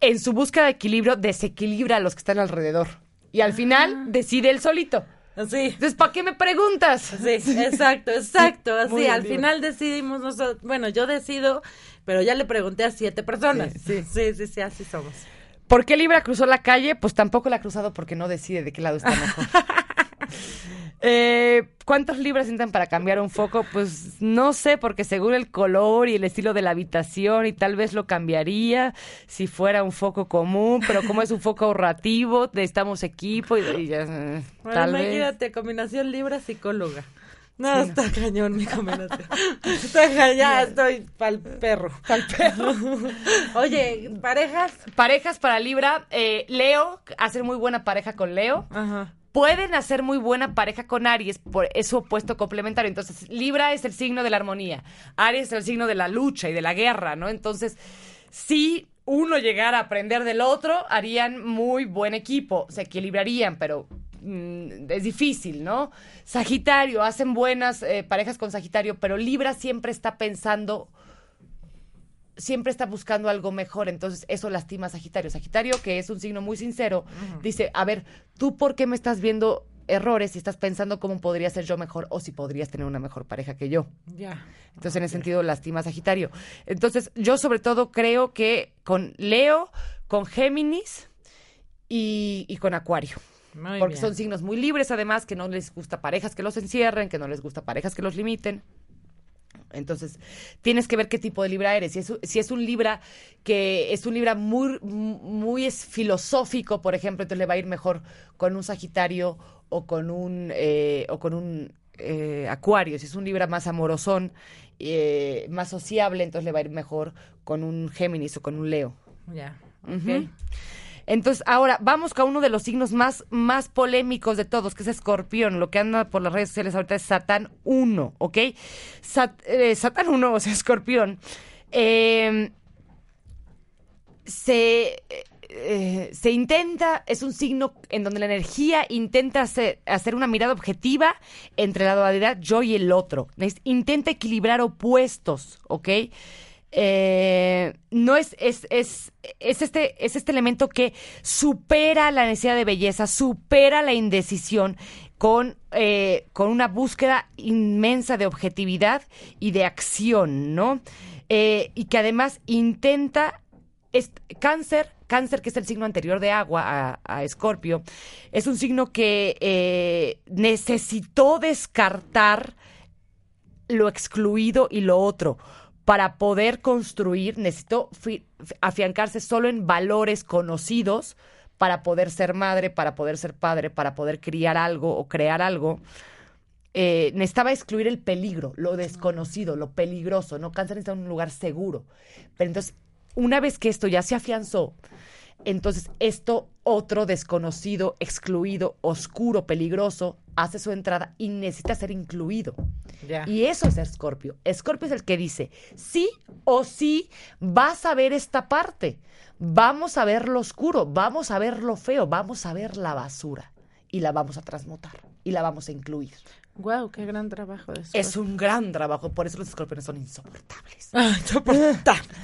en su búsqueda de equilibrio, desequilibra a los que están alrededor. Y al final ah. decide él solito. Sí. Entonces, ¿para qué me preguntas? Sí, exacto, exacto. Así, al final decidimos nosotros. Bueno, yo decido, pero ya le pregunté a siete personas. Sí, sí, sí, sí, así somos. ¿Por qué Libra cruzó la calle? Pues tampoco la ha cruzado porque no decide de qué lado está mejor. Eh, ¿Cuántos libras necesitan para cambiar un foco? Pues no sé, porque según el color y el estilo de la habitación y tal vez lo cambiaría si fuera un foco común, pero como es un foco ahorrativo, necesitamos equipo y, ya, eh, tal imagínate, combinación libra-psicóloga. No, está cañón mi combinación. está cañón, ya estoy pa'l perro. Pa'l perro. Oye, parejas. Parejas para Libra. Eh, Leo, hacer muy buena pareja con Leo. Ajá pueden hacer muy buena pareja con Aries por su opuesto complementario. Entonces, Libra es el signo de la armonía, Aries es el signo de la lucha y de la guerra, ¿no? Entonces, si uno llegara a aprender del otro, harían muy buen equipo, se equilibrarían, pero mm, es difícil, ¿no? Sagitario, hacen buenas eh, parejas con Sagitario, pero Libra siempre está pensando siempre está buscando algo mejor, entonces eso lastima a Sagitario. Sagitario, que es un signo muy sincero, dice, a ver, ¿tú por qué me estás viendo errores y estás pensando cómo podría ser yo mejor o si podrías tener una mejor pareja que yo? Ya. Entonces, en ese sentido, lastima a Sagitario. Entonces, yo sobre todo creo que con Leo, con Géminis y, con Acuario. porque son signos muy libres, además, que no les gusta parejas que los encierren, que no les gusta parejas que los limiten. Entonces, tienes que ver qué tipo de libra eres. Si es, si es un libra que es un libra muy, muy es filosófico, por ejemplo, entonces le va a ir mejor con un Sagitario o con un, eh, o con un eh, Acuario. Si es un libra más amorosón, eh, más sociable, entonces le va a ir mejor con un Géminis o con un Leo. Ya. Ujú. Entonces, ahora vamos con uno de los signos más, más polémicos de todos, que es Escorpión. Lo que anda por las redes sociales ahorita es Satán 1, ¿ok? Eh, Satán 1, o sea, Escorpión, eh, se, eh, se intenta, es un signo en donde la energía intenta hacer, hacer una mirada objetiva entre la dualidad yo y el otro. Intenta equilibrar opuestos, ¿ok? Eh, no es, es, es, es, este, es este elemento que supera la necesidad de belleza, supera la indecisión con, eh, con una búsqueda inmensa de objetividad y de acción, ¿no? Eh, y que además intenta cáncer, cáncer que es el signo anterior de agua a, a Escorpio, es un signo que eh, necesitó descartar lo excluido y lo otro. Para poder construir, necesitó fi- afiancarse solo en valores conocidos para poder ser madre, para poder ser padre, para poder criar algo o crear algo. Eh, necesitaba excluir el peligro, lo desconocido, lo peligroso, ¿no? Cáncer necesita un lugar seguro. Pero entonces, una vez que esto ya se afianzó, entonces esto otro desconocido, excluido, oscuro, peligroso, hace su entrada y necesita ser incluido. Y eso es Escorpio. Escorpio es el que dice, sí o sí vas a ver esta parte. Vamos a ver lo oscuro, vamos a ver lo feo, vamos a ver la basura. Y la vamos a transmutar y la vamos a incluir. Wow, qué gran trabajo de Es un gran trabajo, por eso los escorpiones son insoportables. Ah, insoportable.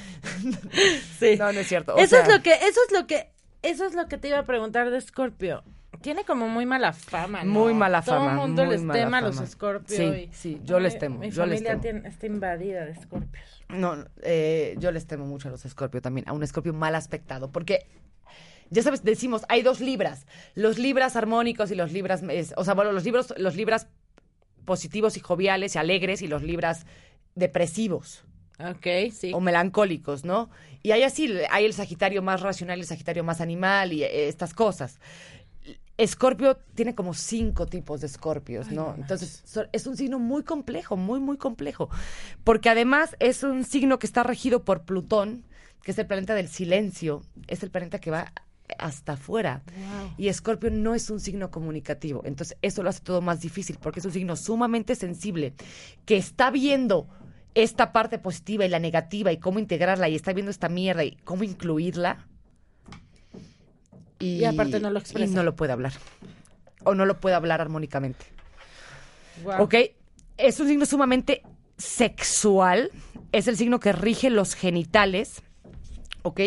sí. No, no es cierto. o eso sea, es lo que, eso es lo que, eso es lo que te iba a preguntar de Scorpio. Tiene como muy mala fama, ¿no? Muy mala Todo fama, el mundo les tema a los fama. Scorpio. Sí, y- sí, yo les temo, Mi yo les familia temo. tiene- está invadida de Scorpios. No, eh, yo les temo mucho a los Escorpio también, a un Escorpio mal aspectado, porque ya sabes, decimos, hay dos libras, los libras armónicos y los libras, es- o sea, bueno, los libros, los libras positivos y joviales y alegres y los libras depresivos Ok, sí. o melancólicos, ¿no? Y hay así, hay el Sagitario más racional y el Sagitario más animal y eh, estas cosas. Escorpio tiene como cinco tipos de escorpios, ¿no? Entonces, so- es un signo muy complejo, muy, muy complejo. Porque además es un signo que está regido por Plutón, que es el planeta del silencio, es el planeta que va hasta afuera. Y Escorpio no es un signo comunicativo. Entonces, eso lo hace todo más difícil, porque es un signo sumamente sensible, que está viendo esta parte positiva y la negativa y cómo integrarla, y está viendo esta mierda y cómo incluirla. Y aparte no lo y expresa. no lo puede hablar. O no lo puede hablar armónicamente. Guau. ¿Ok? Es un signo sumamente sexual. Es el signo que rige los genitales. ¿Ok?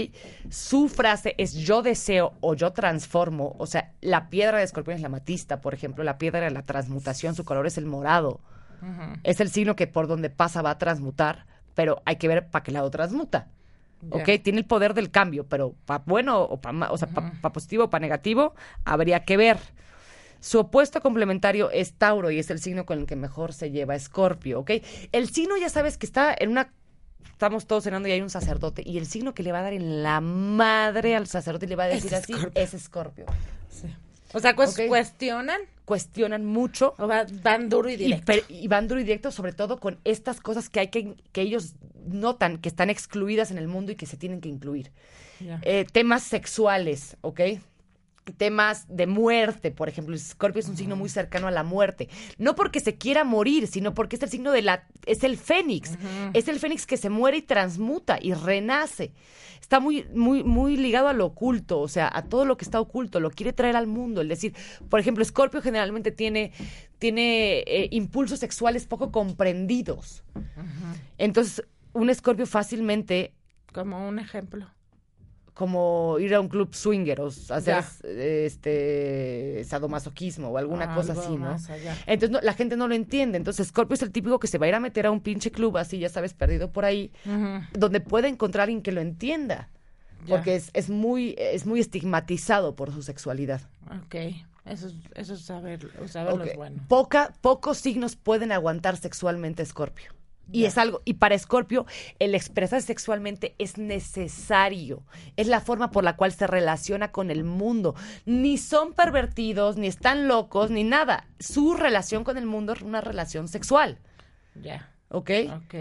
Su frase es yo deseo o yo transformo. O sea, la piedra de escorpión es la matista, por ejemplo. La piedra de la transmutación, su color es el morado. Es el signo que por donde pasa va a transmutar, pero hay que ver para qué lado transmuta. ¿Ok? Ya. Tiene el poder del cambio, pero para bueno o para o sea, pa positivo o para negativo, habría que ver. Su opuesto complementario es Tauro y es el signo con el que mejor se lleva Escorpio, ¿ok? El signo ya sabes que está en una... Estamos todos cenando y hay un sacerdote y el signo que le va a dar en la madre al sacerdote y le va a decir así es Escorpio. Sí. O sea, pues, Ok. cuestionan Cuestionan mucho o va- van duro y y, directo. per- y van duro y directo, sobre todo con estas cosas que hay que, que ellos notan que están excluidas en el mundo y que se tienen que incluir. Eh, temas sexuales, ¿ok? Temas de muerte, por ejemplo. El Scorpio es un signo muy cercano a la muerte. No porque se quiera morir, sino porque es el signo de la. Es el fénix. Es el fénix que se muere y transmuta y renace. Está muy, muy, muy ligado a lo oculto, o sea, a todo lo que está oculto, lo quiere traer al mundo. Es decir, por ejemplo, Scorpio generalmente tiene, tiene eh, impulsos sexuales poco comprendidos. Entonces, un Scorpio fácilmente Como un ejemplo. Como ir a un club swinger o hacer este sadomasoquismo o alguna cosa así, ¿no? Entonces no- la gente no lo entiende. Entonces Scorpio es el típico que se va a ir a meter a un pinche club así, ya sabes, perdido por ahí, donde puede encontrar alguien que lo entienda. Ya. Porque es, es muy es muy estigmatizado por su sexualidad. Ok. Eso es, eso es saber, saberlo Ok. es bueno. Poca, pocos signos pueden aguantar sexualmente a Scorpio. Y es algo, y para Escorpio, el expresarse sexualmente es necesario. Es la forma por la cual se relaciona con el mundo. Ni son pervertidos, ni están locos, ni nada. Su relación con el mundo es una relación sexual. Ya. ¿Ok? Ok.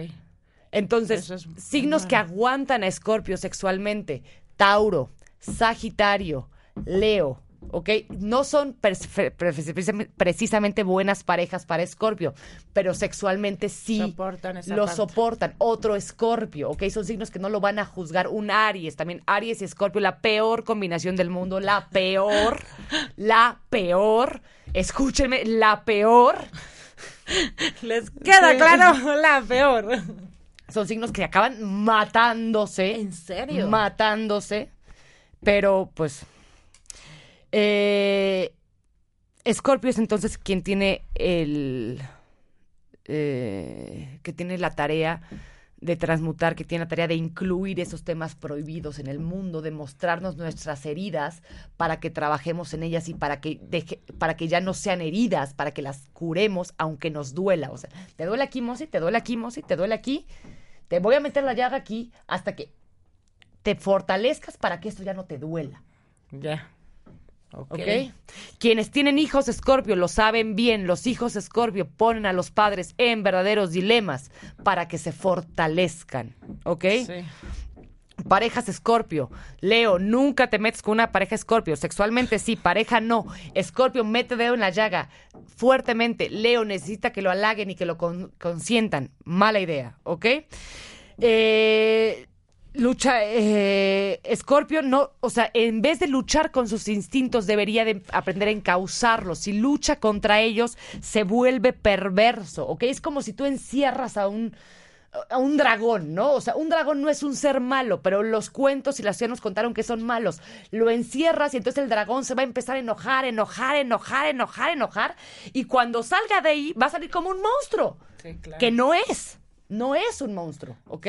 Entonces, es- signos que aguantan a Escorpio sexualmente: Tauro, Sagitario, Leo. ¿Ok? No son precisamente- precisamente buenas parejas para Escorpio, pero sexualmente sí Soportan esa lo parte. soportan. Otro Escorpio, ¿ok? Son signos que no lo van a juzgar. Un Aries, también Aries y Escorpio, la peor combinación del mundo, la peor, la peor. Escúchenme, la peor. Les queda Sí. claro la peor. Son signos que acaban matándose. ¿En serio? Matándose. Pero, pues. Eh, Escorpio es entonces quien tiene el. eh, que tiene la tarea de transmutar, que tiene la tarea de incluir esos temas prohibidos en el mundo, de mostrarnos nuestras heridas para que trabajemos en ellas y para que deje, para que ya no sean heridas, para que las curemos aunque nos duela. O sea, te duele aquí, Mosi, te duele aquí, Mosi, te duele aquí. Te voy a meter la llaga aquí hasta que te fortalezcas para que esto ya no te duela. Ya. Ok. ¿Ok? Quienes tienen hijos Escorpio lo saben bien. Los hijos Escorpio ponen a los padres en verdaderos dilemas para que se fortalezcan. ¿Ok? Sí. Parejas Escorpio. Leo, nunca te metes con una pareja Escorpio. Sexualmente sí, pareja no. Escorpio, mete dedo en la llaga fuertemente. Leo necesita que lo halaguen y que lo con- consientan. Mala idea, ¿ok? Eh, lucha, eh, Escorpio no, o sea, en vez de luchar con sus instintos, debería de aprender a encauzarlos. Si lucha contra ellos, se vuelve perverso, ¿ok? Es como si tú encierras a un a un dragón, ¿no? O sea, un dragón no es un ser malo, pero los cuentos y las historias nos contaron que son malos. Lo encierras y entonces el dragón se va a empezar a enojar, enojar, enojar, enojar, enojar. Y cuando salga de ahí, va a salir como un monstruo. Sí, claro. Que no es. No es un monstruo, ¿ok?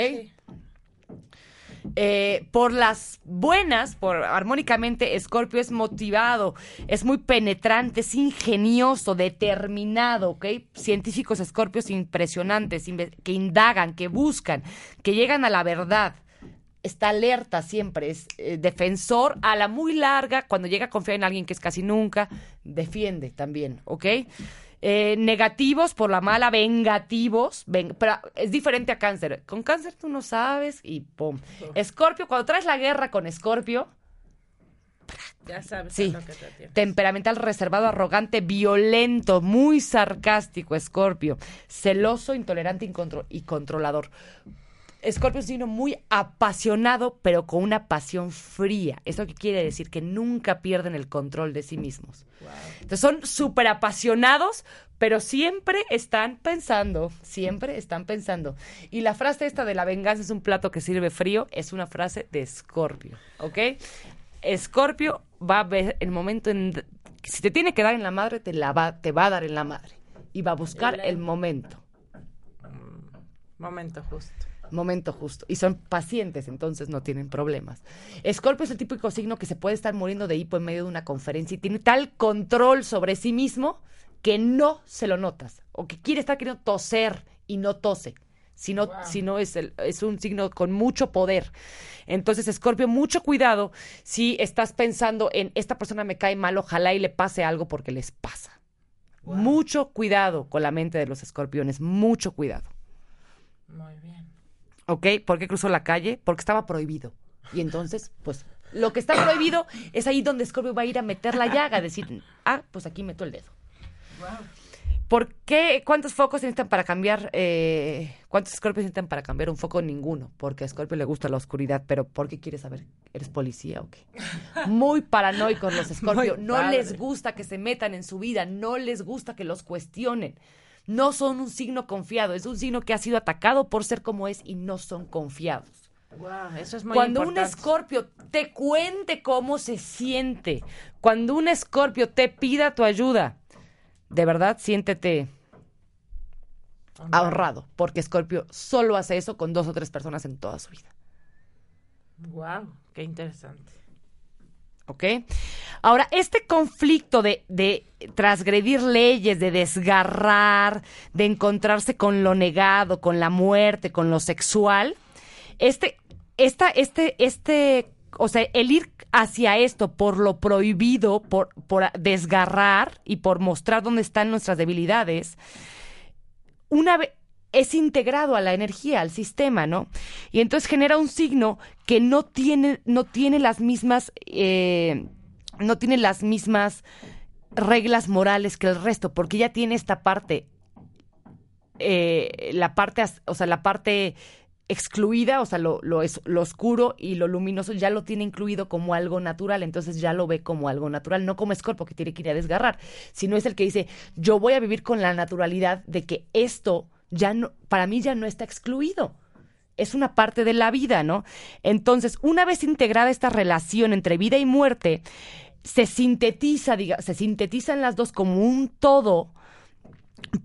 Eh, por las buenas, por armónicamente, Scorpio es motivado, es muy penetrante, es ingenioso, determinado, ¿ok? Científicos Scorpios impresionantes, que indagan, que buscan, que llegan a la verdad. Está alerta siempre, es eh, defensor a la muy larga, cuando llega a confiar en alguien que es casi nunca, defiende también, ¿ok? Eh, negativos por la mala, vengativos, ven- pero es diferente a cáncer. Con cáncer tú no sabes y pum. Escorpio, cuando traes la guerra con Escorpio, Ya sabes Sí. lo que te temperamental, reservado, arrogante, violento, muy sarcástico, Escorpio, celoso, intolerante y controlador. Escorpio es un signo muy apasionado, pero con una pasión fría. ¿Eso qué quiere decir? Que nunca pierden el control de sí mismos. Entonces son súper apasionados, pero siempre están pensando, siempre están pensando. Y la frase esta de la venganza es un plato que sirve frío, es una frase de Escorpio, ¿ok? Escorpio va a ver el momento en... Si te tiene que dar en la madre, te, la va, te va a dar en la madre. Y va a buscar el momento Momento justo. Momento justo. Y son pacientes, entonces no tienen problemas. Escorpio es el típico signo que se puede estar muriendo de hipo en medio de una conferencia y tiene tal control sobre sí mismo que no se lo notas. O que quiere estar queriendo toser y no tose. Sino, sino es, el- es un signo con mucho poder. Entonces, Escorpio, mucho cuidado si estás pensando en esta persona me cae mal, ojalá y le pase algo porque les pasa. Mucho cuidado con la mente de los escorpiones, mucho cuidado. Muy bien. ¿Ok? ¿Por qué cruzó la calle? Porque estaba prohibido. Y entonces, pues, lo que está prohibido es ahí donde Scorpio va a ir a meter la llaga, a decir, ah, pues aquí meto el dedo. ¿Por qué? ¿Cuántos focos necesitan para cambiar? eh, ¿Cuántos Scorpios necesitan para cambiar un foco? Ninguno, porque a Scorpio le gusta la oscuridad. Pero ¿por qué quieres saber? ¿Eres policía o qué? Muy paranoicos los Scorpio. Muy No les gusta que se metan en su vida, no les gusta que los cuestionen. No son un signo confiado, es un signo que ha sido atacado por ser como es y no son confiados. Wow, eso es muy Cuando un escorpio te cuente cómo se siente, cuando un escorpio te pida tu ayuda, de verdad siéntete ahorrado, porque escorpio solo hace eso con dos o tres personas en toda su vida. Wow, qué interesante. ¿Ok? Ahora, este conflicto de, de transgredir leyes, de desgarrar, de encontrarse con lo negado, con la muerte, con lo sexual, este, esta, este, este, o sea, el ir hacia esto por lo prohibido, por, por desgarrar y por mostrar dónde están nuestras debilidades, una vez es integrado a la energía, al sistema, ¿no? Y entonces genera un signo que no tiene, no tiene las mismas, eh, no tiene las mismas reglas morales que el resto, porque ya tiene esta parte, eh, la parte, o sea, la parte excluida, o sea, lo, lo, es, lo oscuro y lo luminoso ya lo tiene incluido como algo natural, entonces ya lo ve como algo natural, no como Scorpio que tiene que ir a desgarrar, sino es el que dice, yo voy a vivir con la naturalidad de que esto ya no, para mí ya no está excluido. Es una parte de la vida, ¿no? Entonces, una vez integrada esta relación entre vida y muerte, se sintetiza, diga, se sintetizan las dos como un todo,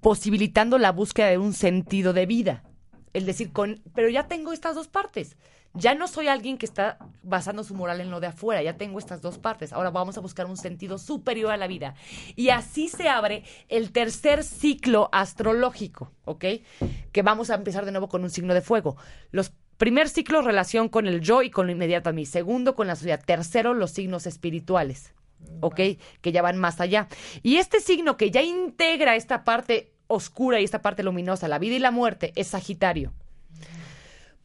posibilitando la búsqueda de un sentido de vida. Es decir, con, pero ya tengo estas dos partes. Ya no soy alguien que está basando su moral en lo de afuera, ya tengo estas dos partes. Ahora vamos a buscar un sentido superior a la vida. Y así se abre el tercer ciclo astrológico, ¿ok? Que vamos a empezar de nuevo con un signo de fuego. Los primer ciclo, relación con el yo y con lo inmediato a mí. Segundo, con la sociedad. Tercero, los signos espirituales, ¿ok? Que ya van más allá. Y este signo que ya integra esta parte oscura y esta parte luminosa, la vida y la muerte, es Sagitario.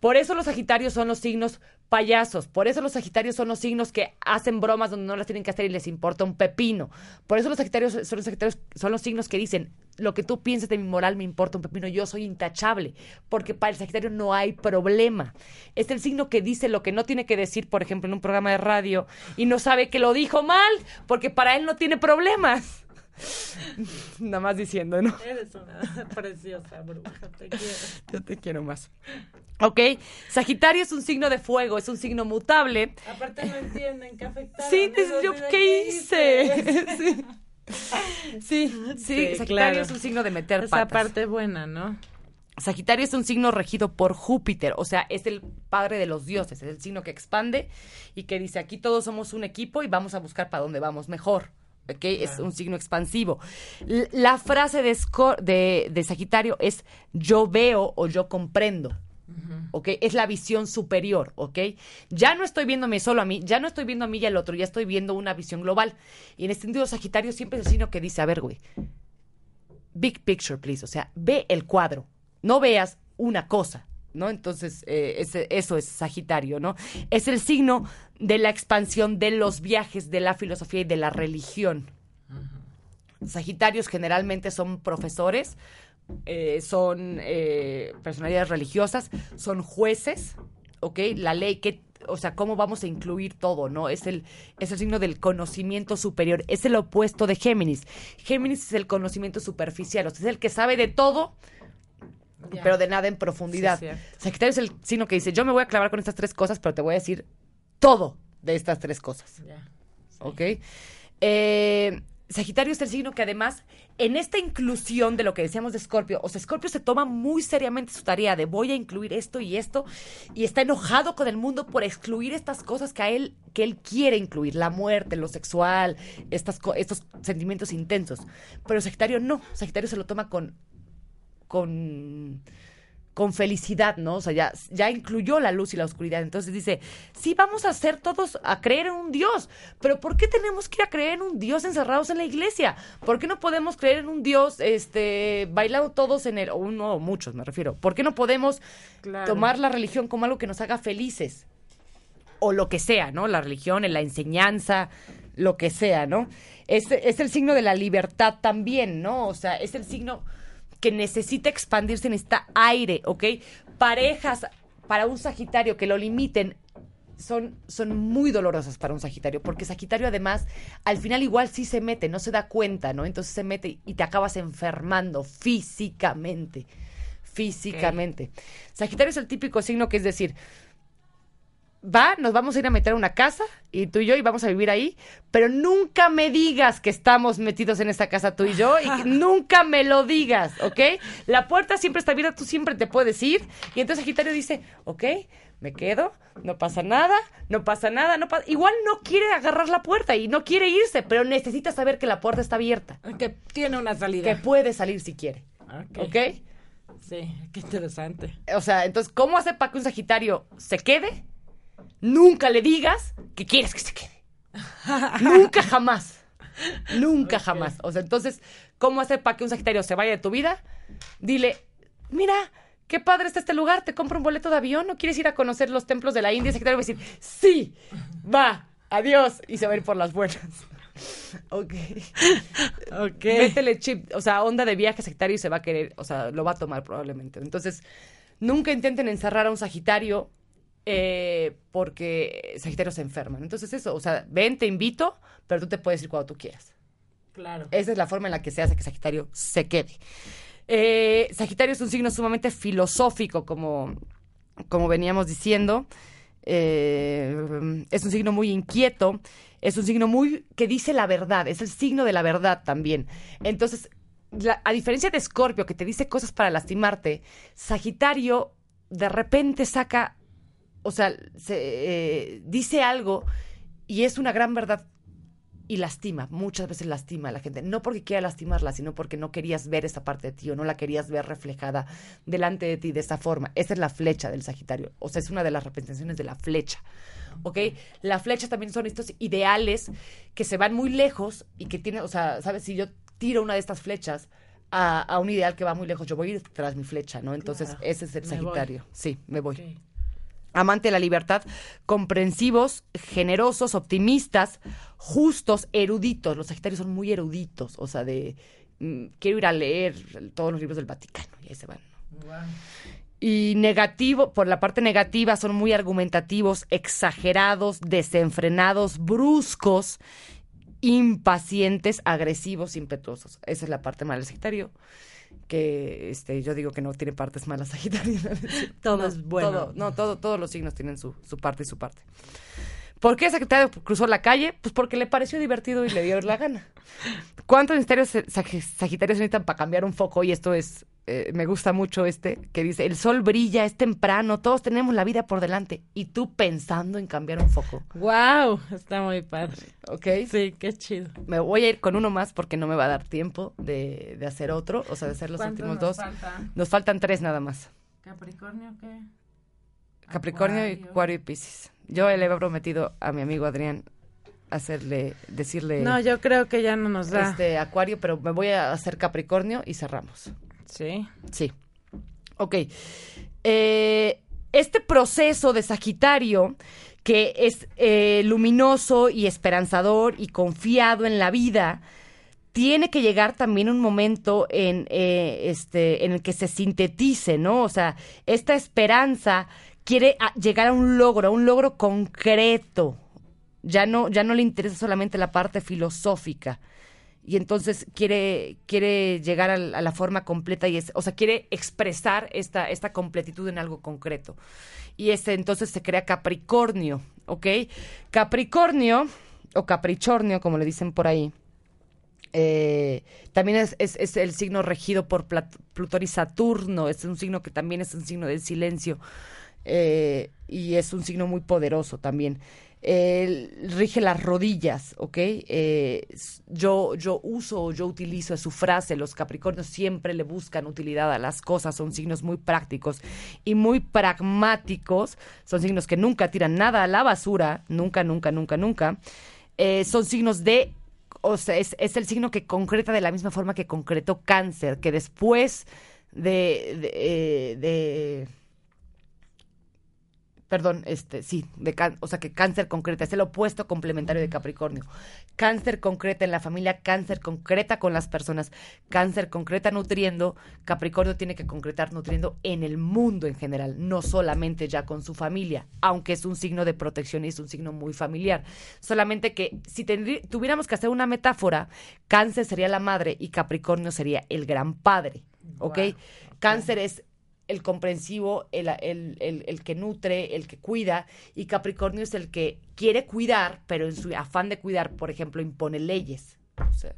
Por eso los Sagitarios son los signos payasos. Por eso los Sagitarios son los signos que hacen bromas donde no las tienen que hacer y les importa un pepino. Por eso los Sagitarios son los, sagitarios, son los signos que dicen, lo que tú pienses de mi moral me importa un pepino, yo soy intachable. Porque para el Sagitario no hay problema. Es el signo que dice lo que no tiene que decir, por ejemplo, en un programa de radio y no sabe que lo dijo mal, porque para él no tiene problemas. Nada más diciendo, ¿no? Eres una preciosa bruja, te quiero. Yo te quiero más. Ok, Sagitario es un signo de fuego, es un signo mutable. Aparte no entienden qué afecta. Sí, yo qué hice. sí. sí, Sagitario es un signo de meter Esa parte buena, ¿no? Sagitario es un signo regido por Júpiter, o sea, es el padre de los dioses, es el signo que expande y que dice, aquí todos somos un equipo y vamos a buscar para dónde vamos mejor. Es un signo expansivo. La frase de, de, de, Sagitario es yo veo o yo comprendo. Es la visión superior, ¿ok? Ya no estoy viéndome solo a mí, ya no estoy viendo a mí y al otro, ya estoy viendo una visión global. Y en este sentido, Sagitario siempre es el signo que dice, a ver, güey, big picture, please, o sea, ve el cuadro, no veas una cosa, ¿no? Entonces, eh, eso es Sagitario, ¿no? Es el signo de la expansión de los viajes, de la filosofía y de la religión. Sagitarios generalmente son profesores, eh, son eh, personalidades religiosas, son jueces, ¿ok? La ley que o sea, cómo vamos a incluir todo, ¿no? Es el, es el signo del conocimiento superior, es el opuesto de Géminis. Géminis es el conocimiento superficial, o sea, es el que sabe de todo, pero de nada en profundidad. Sagitario es el signo que dice, yo me voy a clavar con estas tres cosas, pero te voy a decir todo de estas tres cosas. ¿Ok? Eh, Sagitario es el signo que además, en esta inclusión de lo que decíamos de Escorpio, o sea, Escorpio se toma muy seriamente su tarea de voy a incluir esto y esto, y está enojado con el mundo por excluir estas cosas que a él, que él quiere incluir, la muerte, lo sexual, estas, estos sentimientos intensos. Pero Sagitario no, Sagitario se lo toma con con, con felicidad, ¿no? O sea, ya, ya incluyó la luz y la oscuridad. Entonces dice, sí, vamos a hacer todos a creer en un Dios, pero ¿por qué tenemos que ir a creer en un Dios encerrados en la iglesia? ¿Por qué no podemos creer en un Dios este, bailando todos en el, o uno o muchos me refiero? ¿Por qué no podemos tomar la religión como algo que nos haga felices? O lo que sea, ¿no? La religión, la enseñanza, lo que sea, ¿no? Es, es el signo de la libertad también, ¿no? O sea, es el signo que necesita expandirse, necesita aire, ¿ok? Parejas para un Sagitario que lo limiten son, son muy dolorosas para un Sagitario, porque Sagitario además al final igual sí se mete, no se da cuenta, ¿no? Entonces se mete y te acabas enfermando físicamente, físicamente. Sagitario es el típico signo que es decir, va, nos vamos a ir a meter a una casa y tú y yo y vamos a vivir ahí, pero nunca me digas que estamos metidos en esta casa tú y yo y nunca me lo digas, ¿ok? La puerta siempre está abierta, tú siempre te puedes ir y entonces Sagitario dice, ok, me quedo, no pasa nada, no pasa nada, no pasa... Igual no quiere agarrar la puerta y no quiere irse, pero necesita saber que la puerta está abierta, Que tiene una salida. que puede salir si quiere. Ok. ¿Ok? Sí, qué interesante. O sea, entonces, ¿cómo hacer para que un Sagitario se quede? Nunca le digas que quieres que se quede. Nunca jamás. Nunca jamás. O sea, entonces, ¿cómo hacer para que un Sagitario se vaya de tu vida? Dile, mira, qué padre está este lugar, te compro un boleto de avión, ¿no quieres ir a conocer los templos de la India? El Sagitario va a decir, sí, va, adiós, y se va a ir por las buenas. ok. Ok. Métele chip, o sea, onda de viaje Sagitario y se va a querer, o sea, lo va a tomar probablemente. Entonces, nunca intenten encerrar a un Sagitario eh, porque Sagitario se enferman. Entonces, eso, o sea, ven, te invito, pero tú te puedes ir cuando tú quieras. Claro. Esa es la forma en la que se hace que Sagitario se quede. Eh, Sagitario es un signo sumamente filosófico, como, como veníamos diciendo. Eh, es un signo muy inquieto, es un signo muy que dice la verdad, es el signo de la verdad también. Entonces, la- a diferencia de Escorpio, que te dice cosas para lastimarte, Sagitario de repente saca, o sea, se, eh, dice algo y es una gran verdad y lastima, muchas veces lastima a la gente, no porque quiera lastimarla, sino porque no querías ver esa parte de ti o no la querías ver reflejada delante de ti de esa forma. Esa es la flecha del Sagitario, o sea, es una de las representaciones de la flecha. ¿Ok? La flecha también son estos ideales que se van muy lejos y que tienen, o sea, ¿sabes? Si yo tiro una de estas flechas a, a un ideal que va muy lejos, yo voy a ir tras mi flecha, ¿no? Entonces, Claro. ese es el Me. Sagitario. Sí, me voy Ok. Amante de la libertad, comprensivos, generosos, optimistas, justos, eruditos. Los Sagitarios son muy eruditos, o sea, de mm, quiero ir a leer todos los libros del Vaticano y ahí se van. Y negativo, por la parte negativa, son muy argumentativos, exagerados, desenfrenados, bruscos, impacientes, agresivos, impetuosos. Esa es la parte mala del Sagitario. Que este, yo digo que no tiene partes malas Sagitario. Todo No, es bueno. todo- no, todo, todos los signos tienen su, su parte y su parte. ¿Por qué Sagitario cruzó la calle? Pues porque le pareció divertido y le dio la gana. ¿Cuántos misterios Sagitarios se necesitan para cambiar un foco? Y esto es, eh, me gusta mucho este, que dice, el sol brilla, es temprano, todos tenemos la vida por delante. Y tú pensando en cambiar un foco, Wow, está muy padre. ¿ok? Sí, qué chido. Me voy a ir con uno más porque no me va a dar tiempo de, de hacer otro, o sea, de hacer los ¿Cuántos últimos nos dos. faltan? Nos faltan tres nada más. ¿Capricornio qué? Capricornio, Acuario. Acuario y Piscis. Yo le había prometido a mi amigo Adrián hacerle, decirle No, yo creo que ya no nos da. este Acuario, pero me voy a hacer Capricornio y cerramos. Sí. Sí. Ok. Eh, este proceso de Sagitario, que es eh, luminoso y esperanzador y confiado en la vida, tiene que llegar también un momento en, eh, este, en el que se sintetice, ¿no? O sea, esta esperanza quiere a- llegar a un logro, a un logro concreto. Ya no, ya no le interesa solamente la parte filosófica. Y entonces quiere, quiere llegar a, la forma completa y es, o sea, quiere expresar esta, esta completitud en algo concreto. Y ese entonces se crea Capricornio, ¿ok? Capricornio, o Capricornio, como le dicen por ahí, eh, también es, es- el signo regido por Plutón y Saturno, es un signo que también es un signo del silencio eh, y es un signo muy poderoso también. Él rige las rodillas, ¿ok? Eh, yo, yo uso, yo utilizo su frase, los Capricornios siempre le buscan utilidad a las cosas, son signos muy prácticos y muy pragmáticos, son signos que nunca tiran nada a la basura, nunca, nunca, nunca, nunca. Eh, son signos de o sea, es, es el signo que concreta de la misma forma que concretó cáncer, que después de, de, eh, de- perdón, este, sí, de can- o sea que cáncer concreta, es el opuesto complementario de Capricornio. Cáncer concreta en la familia, cáncer concreta con las personas, cáncer concreta nutriendo, Capricornio tiene que concretar nutriendo en el mundo en general, no solamente ya con su familia, aunque es un signo de protección y es un signo muy familiar. Solamente que si tendrí- tuviéramos que hacer una metáfora, cáncer sería la madre y Capricornio sería el gran padre, ¿ok? Cáncer es el comprensivo, el, el- el- el que nutre, el que cuida, y Capricornio es el que quiere cuidar, pero en su afán de cuidar, por ejemplo, impone leyes. O sea,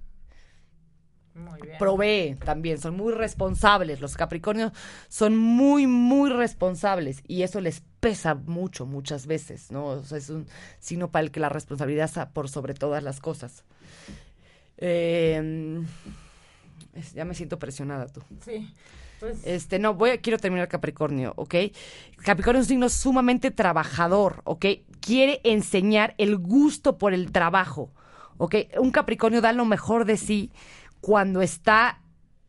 Muy bien. provee también, son muy responsables. Los Capricornios son muy, muy responsables y eso les pesa mucho muchas veces, ¿no? O sea, es un signo para el que la responsabilidad está por sobre todas las cosas. Eh, es- ya me siento presionada tú. Sí. Pues, Este, no, voy a, quiero terminar Capricornio, ¿ok? Capricornio es un signo sumamente trabajador, ¿ok? Quiere enseñar el gusto por el trabajo, ¿ok? Un Capricornio da lo mejor de sí cuando está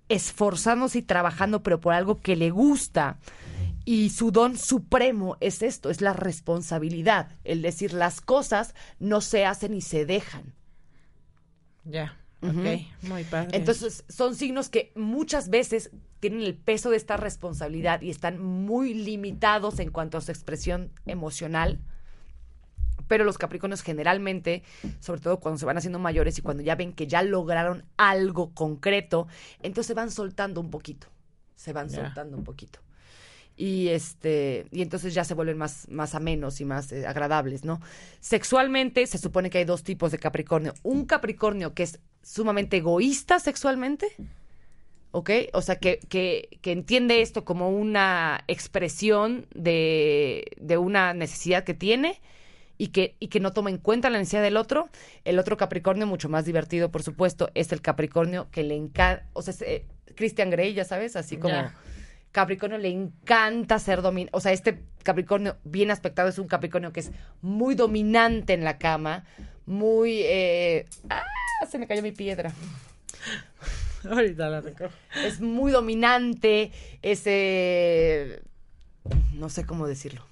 esforzándose y trabajando, pero por algo que le gusta. Y su don supremo es esto, es la responsabilidad, el decir las cosas no se hacen y se dejan. ya. Ok, muy padre. Entonces, son signos que muchas veces tienen el peso de esta responsabilidad y están muy limitados en cuanto a su expresión emocional. Pero los Capricornios generalmente, sobre todo cuando se van haciendo mayores y cuando ya ven que ya lograron algo concreto, entonces se van soltando un poquito. Se van soltando un poquito. Y este, y entonces ya se vuelven más, más amenos y más eh, agradables, ¿no? Sexualmente se supone que hay dos tipos de Capricornio. Un Capricornio que es sumamente egoísta sexualmente, ¿ok? O sea, que, que, que entiende esto como una expresión de, de una necesidad que tiene y que, y que no toma en cuenta la necesidad del otro. El otro Capricornio, mucho más divertido, por supuesto, es el Capricornio que le encanta, o sea, es, eh, Christian Grey, ya sabes, así como... Capricornio le encanta ser dominante. O sea, este Capricornio bien aspectado es un Capricornio que es muy dominante en la cama, muy... eh, ¡Ah! Se me cayó mi piedra. Es muy dominante, es... eh, no sé cómo decirlo.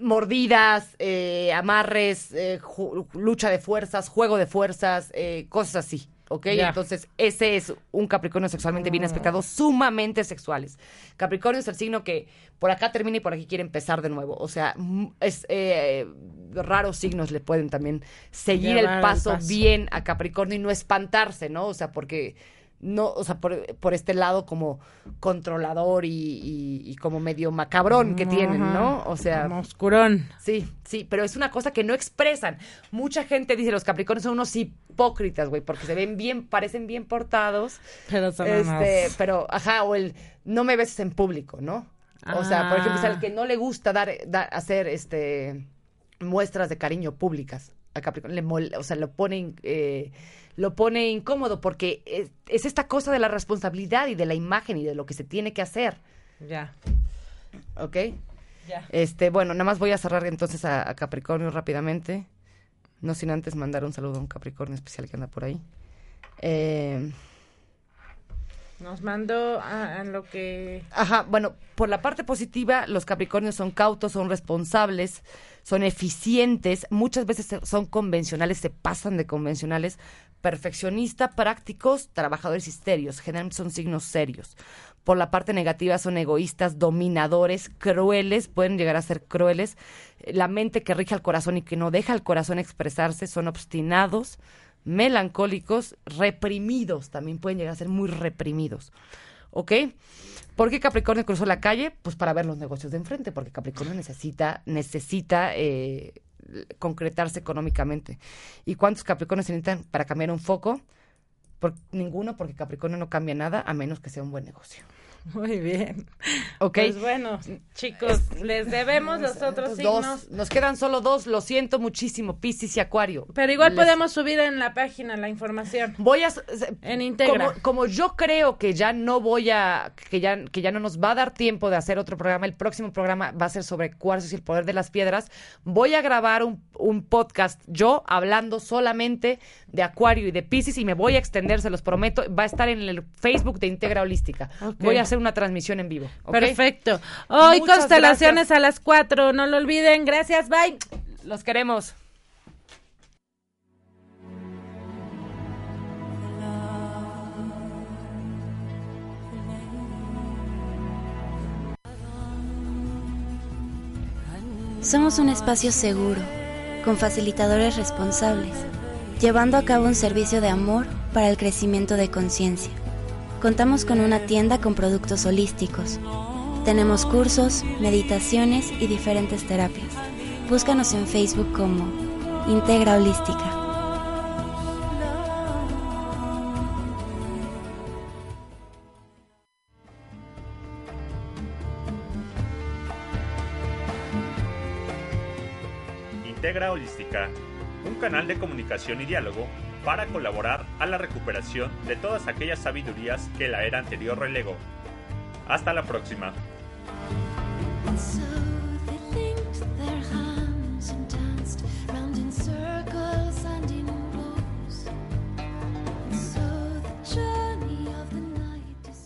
Mordidas, eh, amarres, eh, lucha de fuerzas, juego de fuerzas, eh, cosas así. ¿Ok? Entonces, ese es un Capricornio sexualmente bien aspectado, sumamente sexuales. Capricornio es el signo que por acá termina y por aquí quiere empezar de nuevo. O sea, mm, es eh, raros signos le pueden también seguir el paso. bien a Capricornio y no espantarse, ¿no? O sea, porque no, o sea, por, por este lado como controlador y, y- y como medio macabrón que tienen, ¿no? O sea, Como oscurón. sí, sí, pero es una cosa que no expresan. Mucha gente dice los Capricornios son unos hipócritas, güey, porque se ven bien, parecen bien portados, Pero son este, pero, ajá, o el no me beses en público, ¿no? O sea, por ejemplo, es Ah. al que no le gusta dar, dar- hacer este muestras de cariño públicas a Capricornio, le mol- o sea, lo pone, in- eh, lo pone incómodo porque es, es esta cosa de la responsabilidad y de la imagen y de lo que se tiene que hacer, Ya. ¿ok? Ya. Este, bueno, nada más voy a cerrar entonces a, a Capricornio rápidamente. No sin antes mandar un saludo a un Capricornio especial que anda por ahí. Eh, Nos mandó a, a lo que. Ajá, bueno, por la parte positiva, los Capricornios son cautos, son responsables, son eficientes, muchas veces son convencionales, se pasan de convencionales, perfeccionistas, prácticos, trabajadores y serios, generalmente son signos serios. Por la parte negativa son egoístas, dominadores, crueles, pueden llegar a ser crueles. La mente que rige al corazón y que no deja al corazón expresarse son obstinados, melancólicos, reprimidos, también pueden llegar a ser muy reprimidos. ¿Ok? ¿Por qué Capricornio cruzó la calle? Pues para ver los negocios de enfrente, porque Capricornio necesita, necesita eh, concretarse económicamente. ¿Y cuántos Capricornios se necesitan para cambiar un foco? Por, ninguno, porque Capricornio no cambia nada a menos que sea un buen negocio. Muy bien. ¿Ok? Pues bueno, chicos, les debemos los otros Entonces, dos. signos. Nos quedan solo dos, lo siento muchísimo, Piscis y Acuario. Pero igual Les- podemos subir en la página la información. Voy a En Integra. Como, como yo creo que ya no voy a que ya que ya no nos va a dar tiempo de hacer otro programa, el próximo programa va a ser sobre cuarzos y el poder de las piedras. Voy a grabar un, un podcast yo hablando solamente de Acuario y de Piscis y me voy a extender, se los prometo, va a estar en el Facebook de Integra Holística. Ok. Voy a hacer una transmisión en vivo. Perfecto. Hoy Muchas constelaciones a las 4, no lo olviden. Gracias, bye. Los queremos. Somos un espacio seguro, con facilitadores responsables, llevando a cabo un servicio de amor para el crecimiento de conciencia contamos con una tienda con productos holísticos. Tenemos cursos, meditaciones y diferentes terapias. Búscanos en Facebook como Integra Holística. Integra Holística un canal de comunicación y diálogo para colaborar a la recuperación de todas aquellas sabidurías que la era anterior relegó. Hasta la próxima.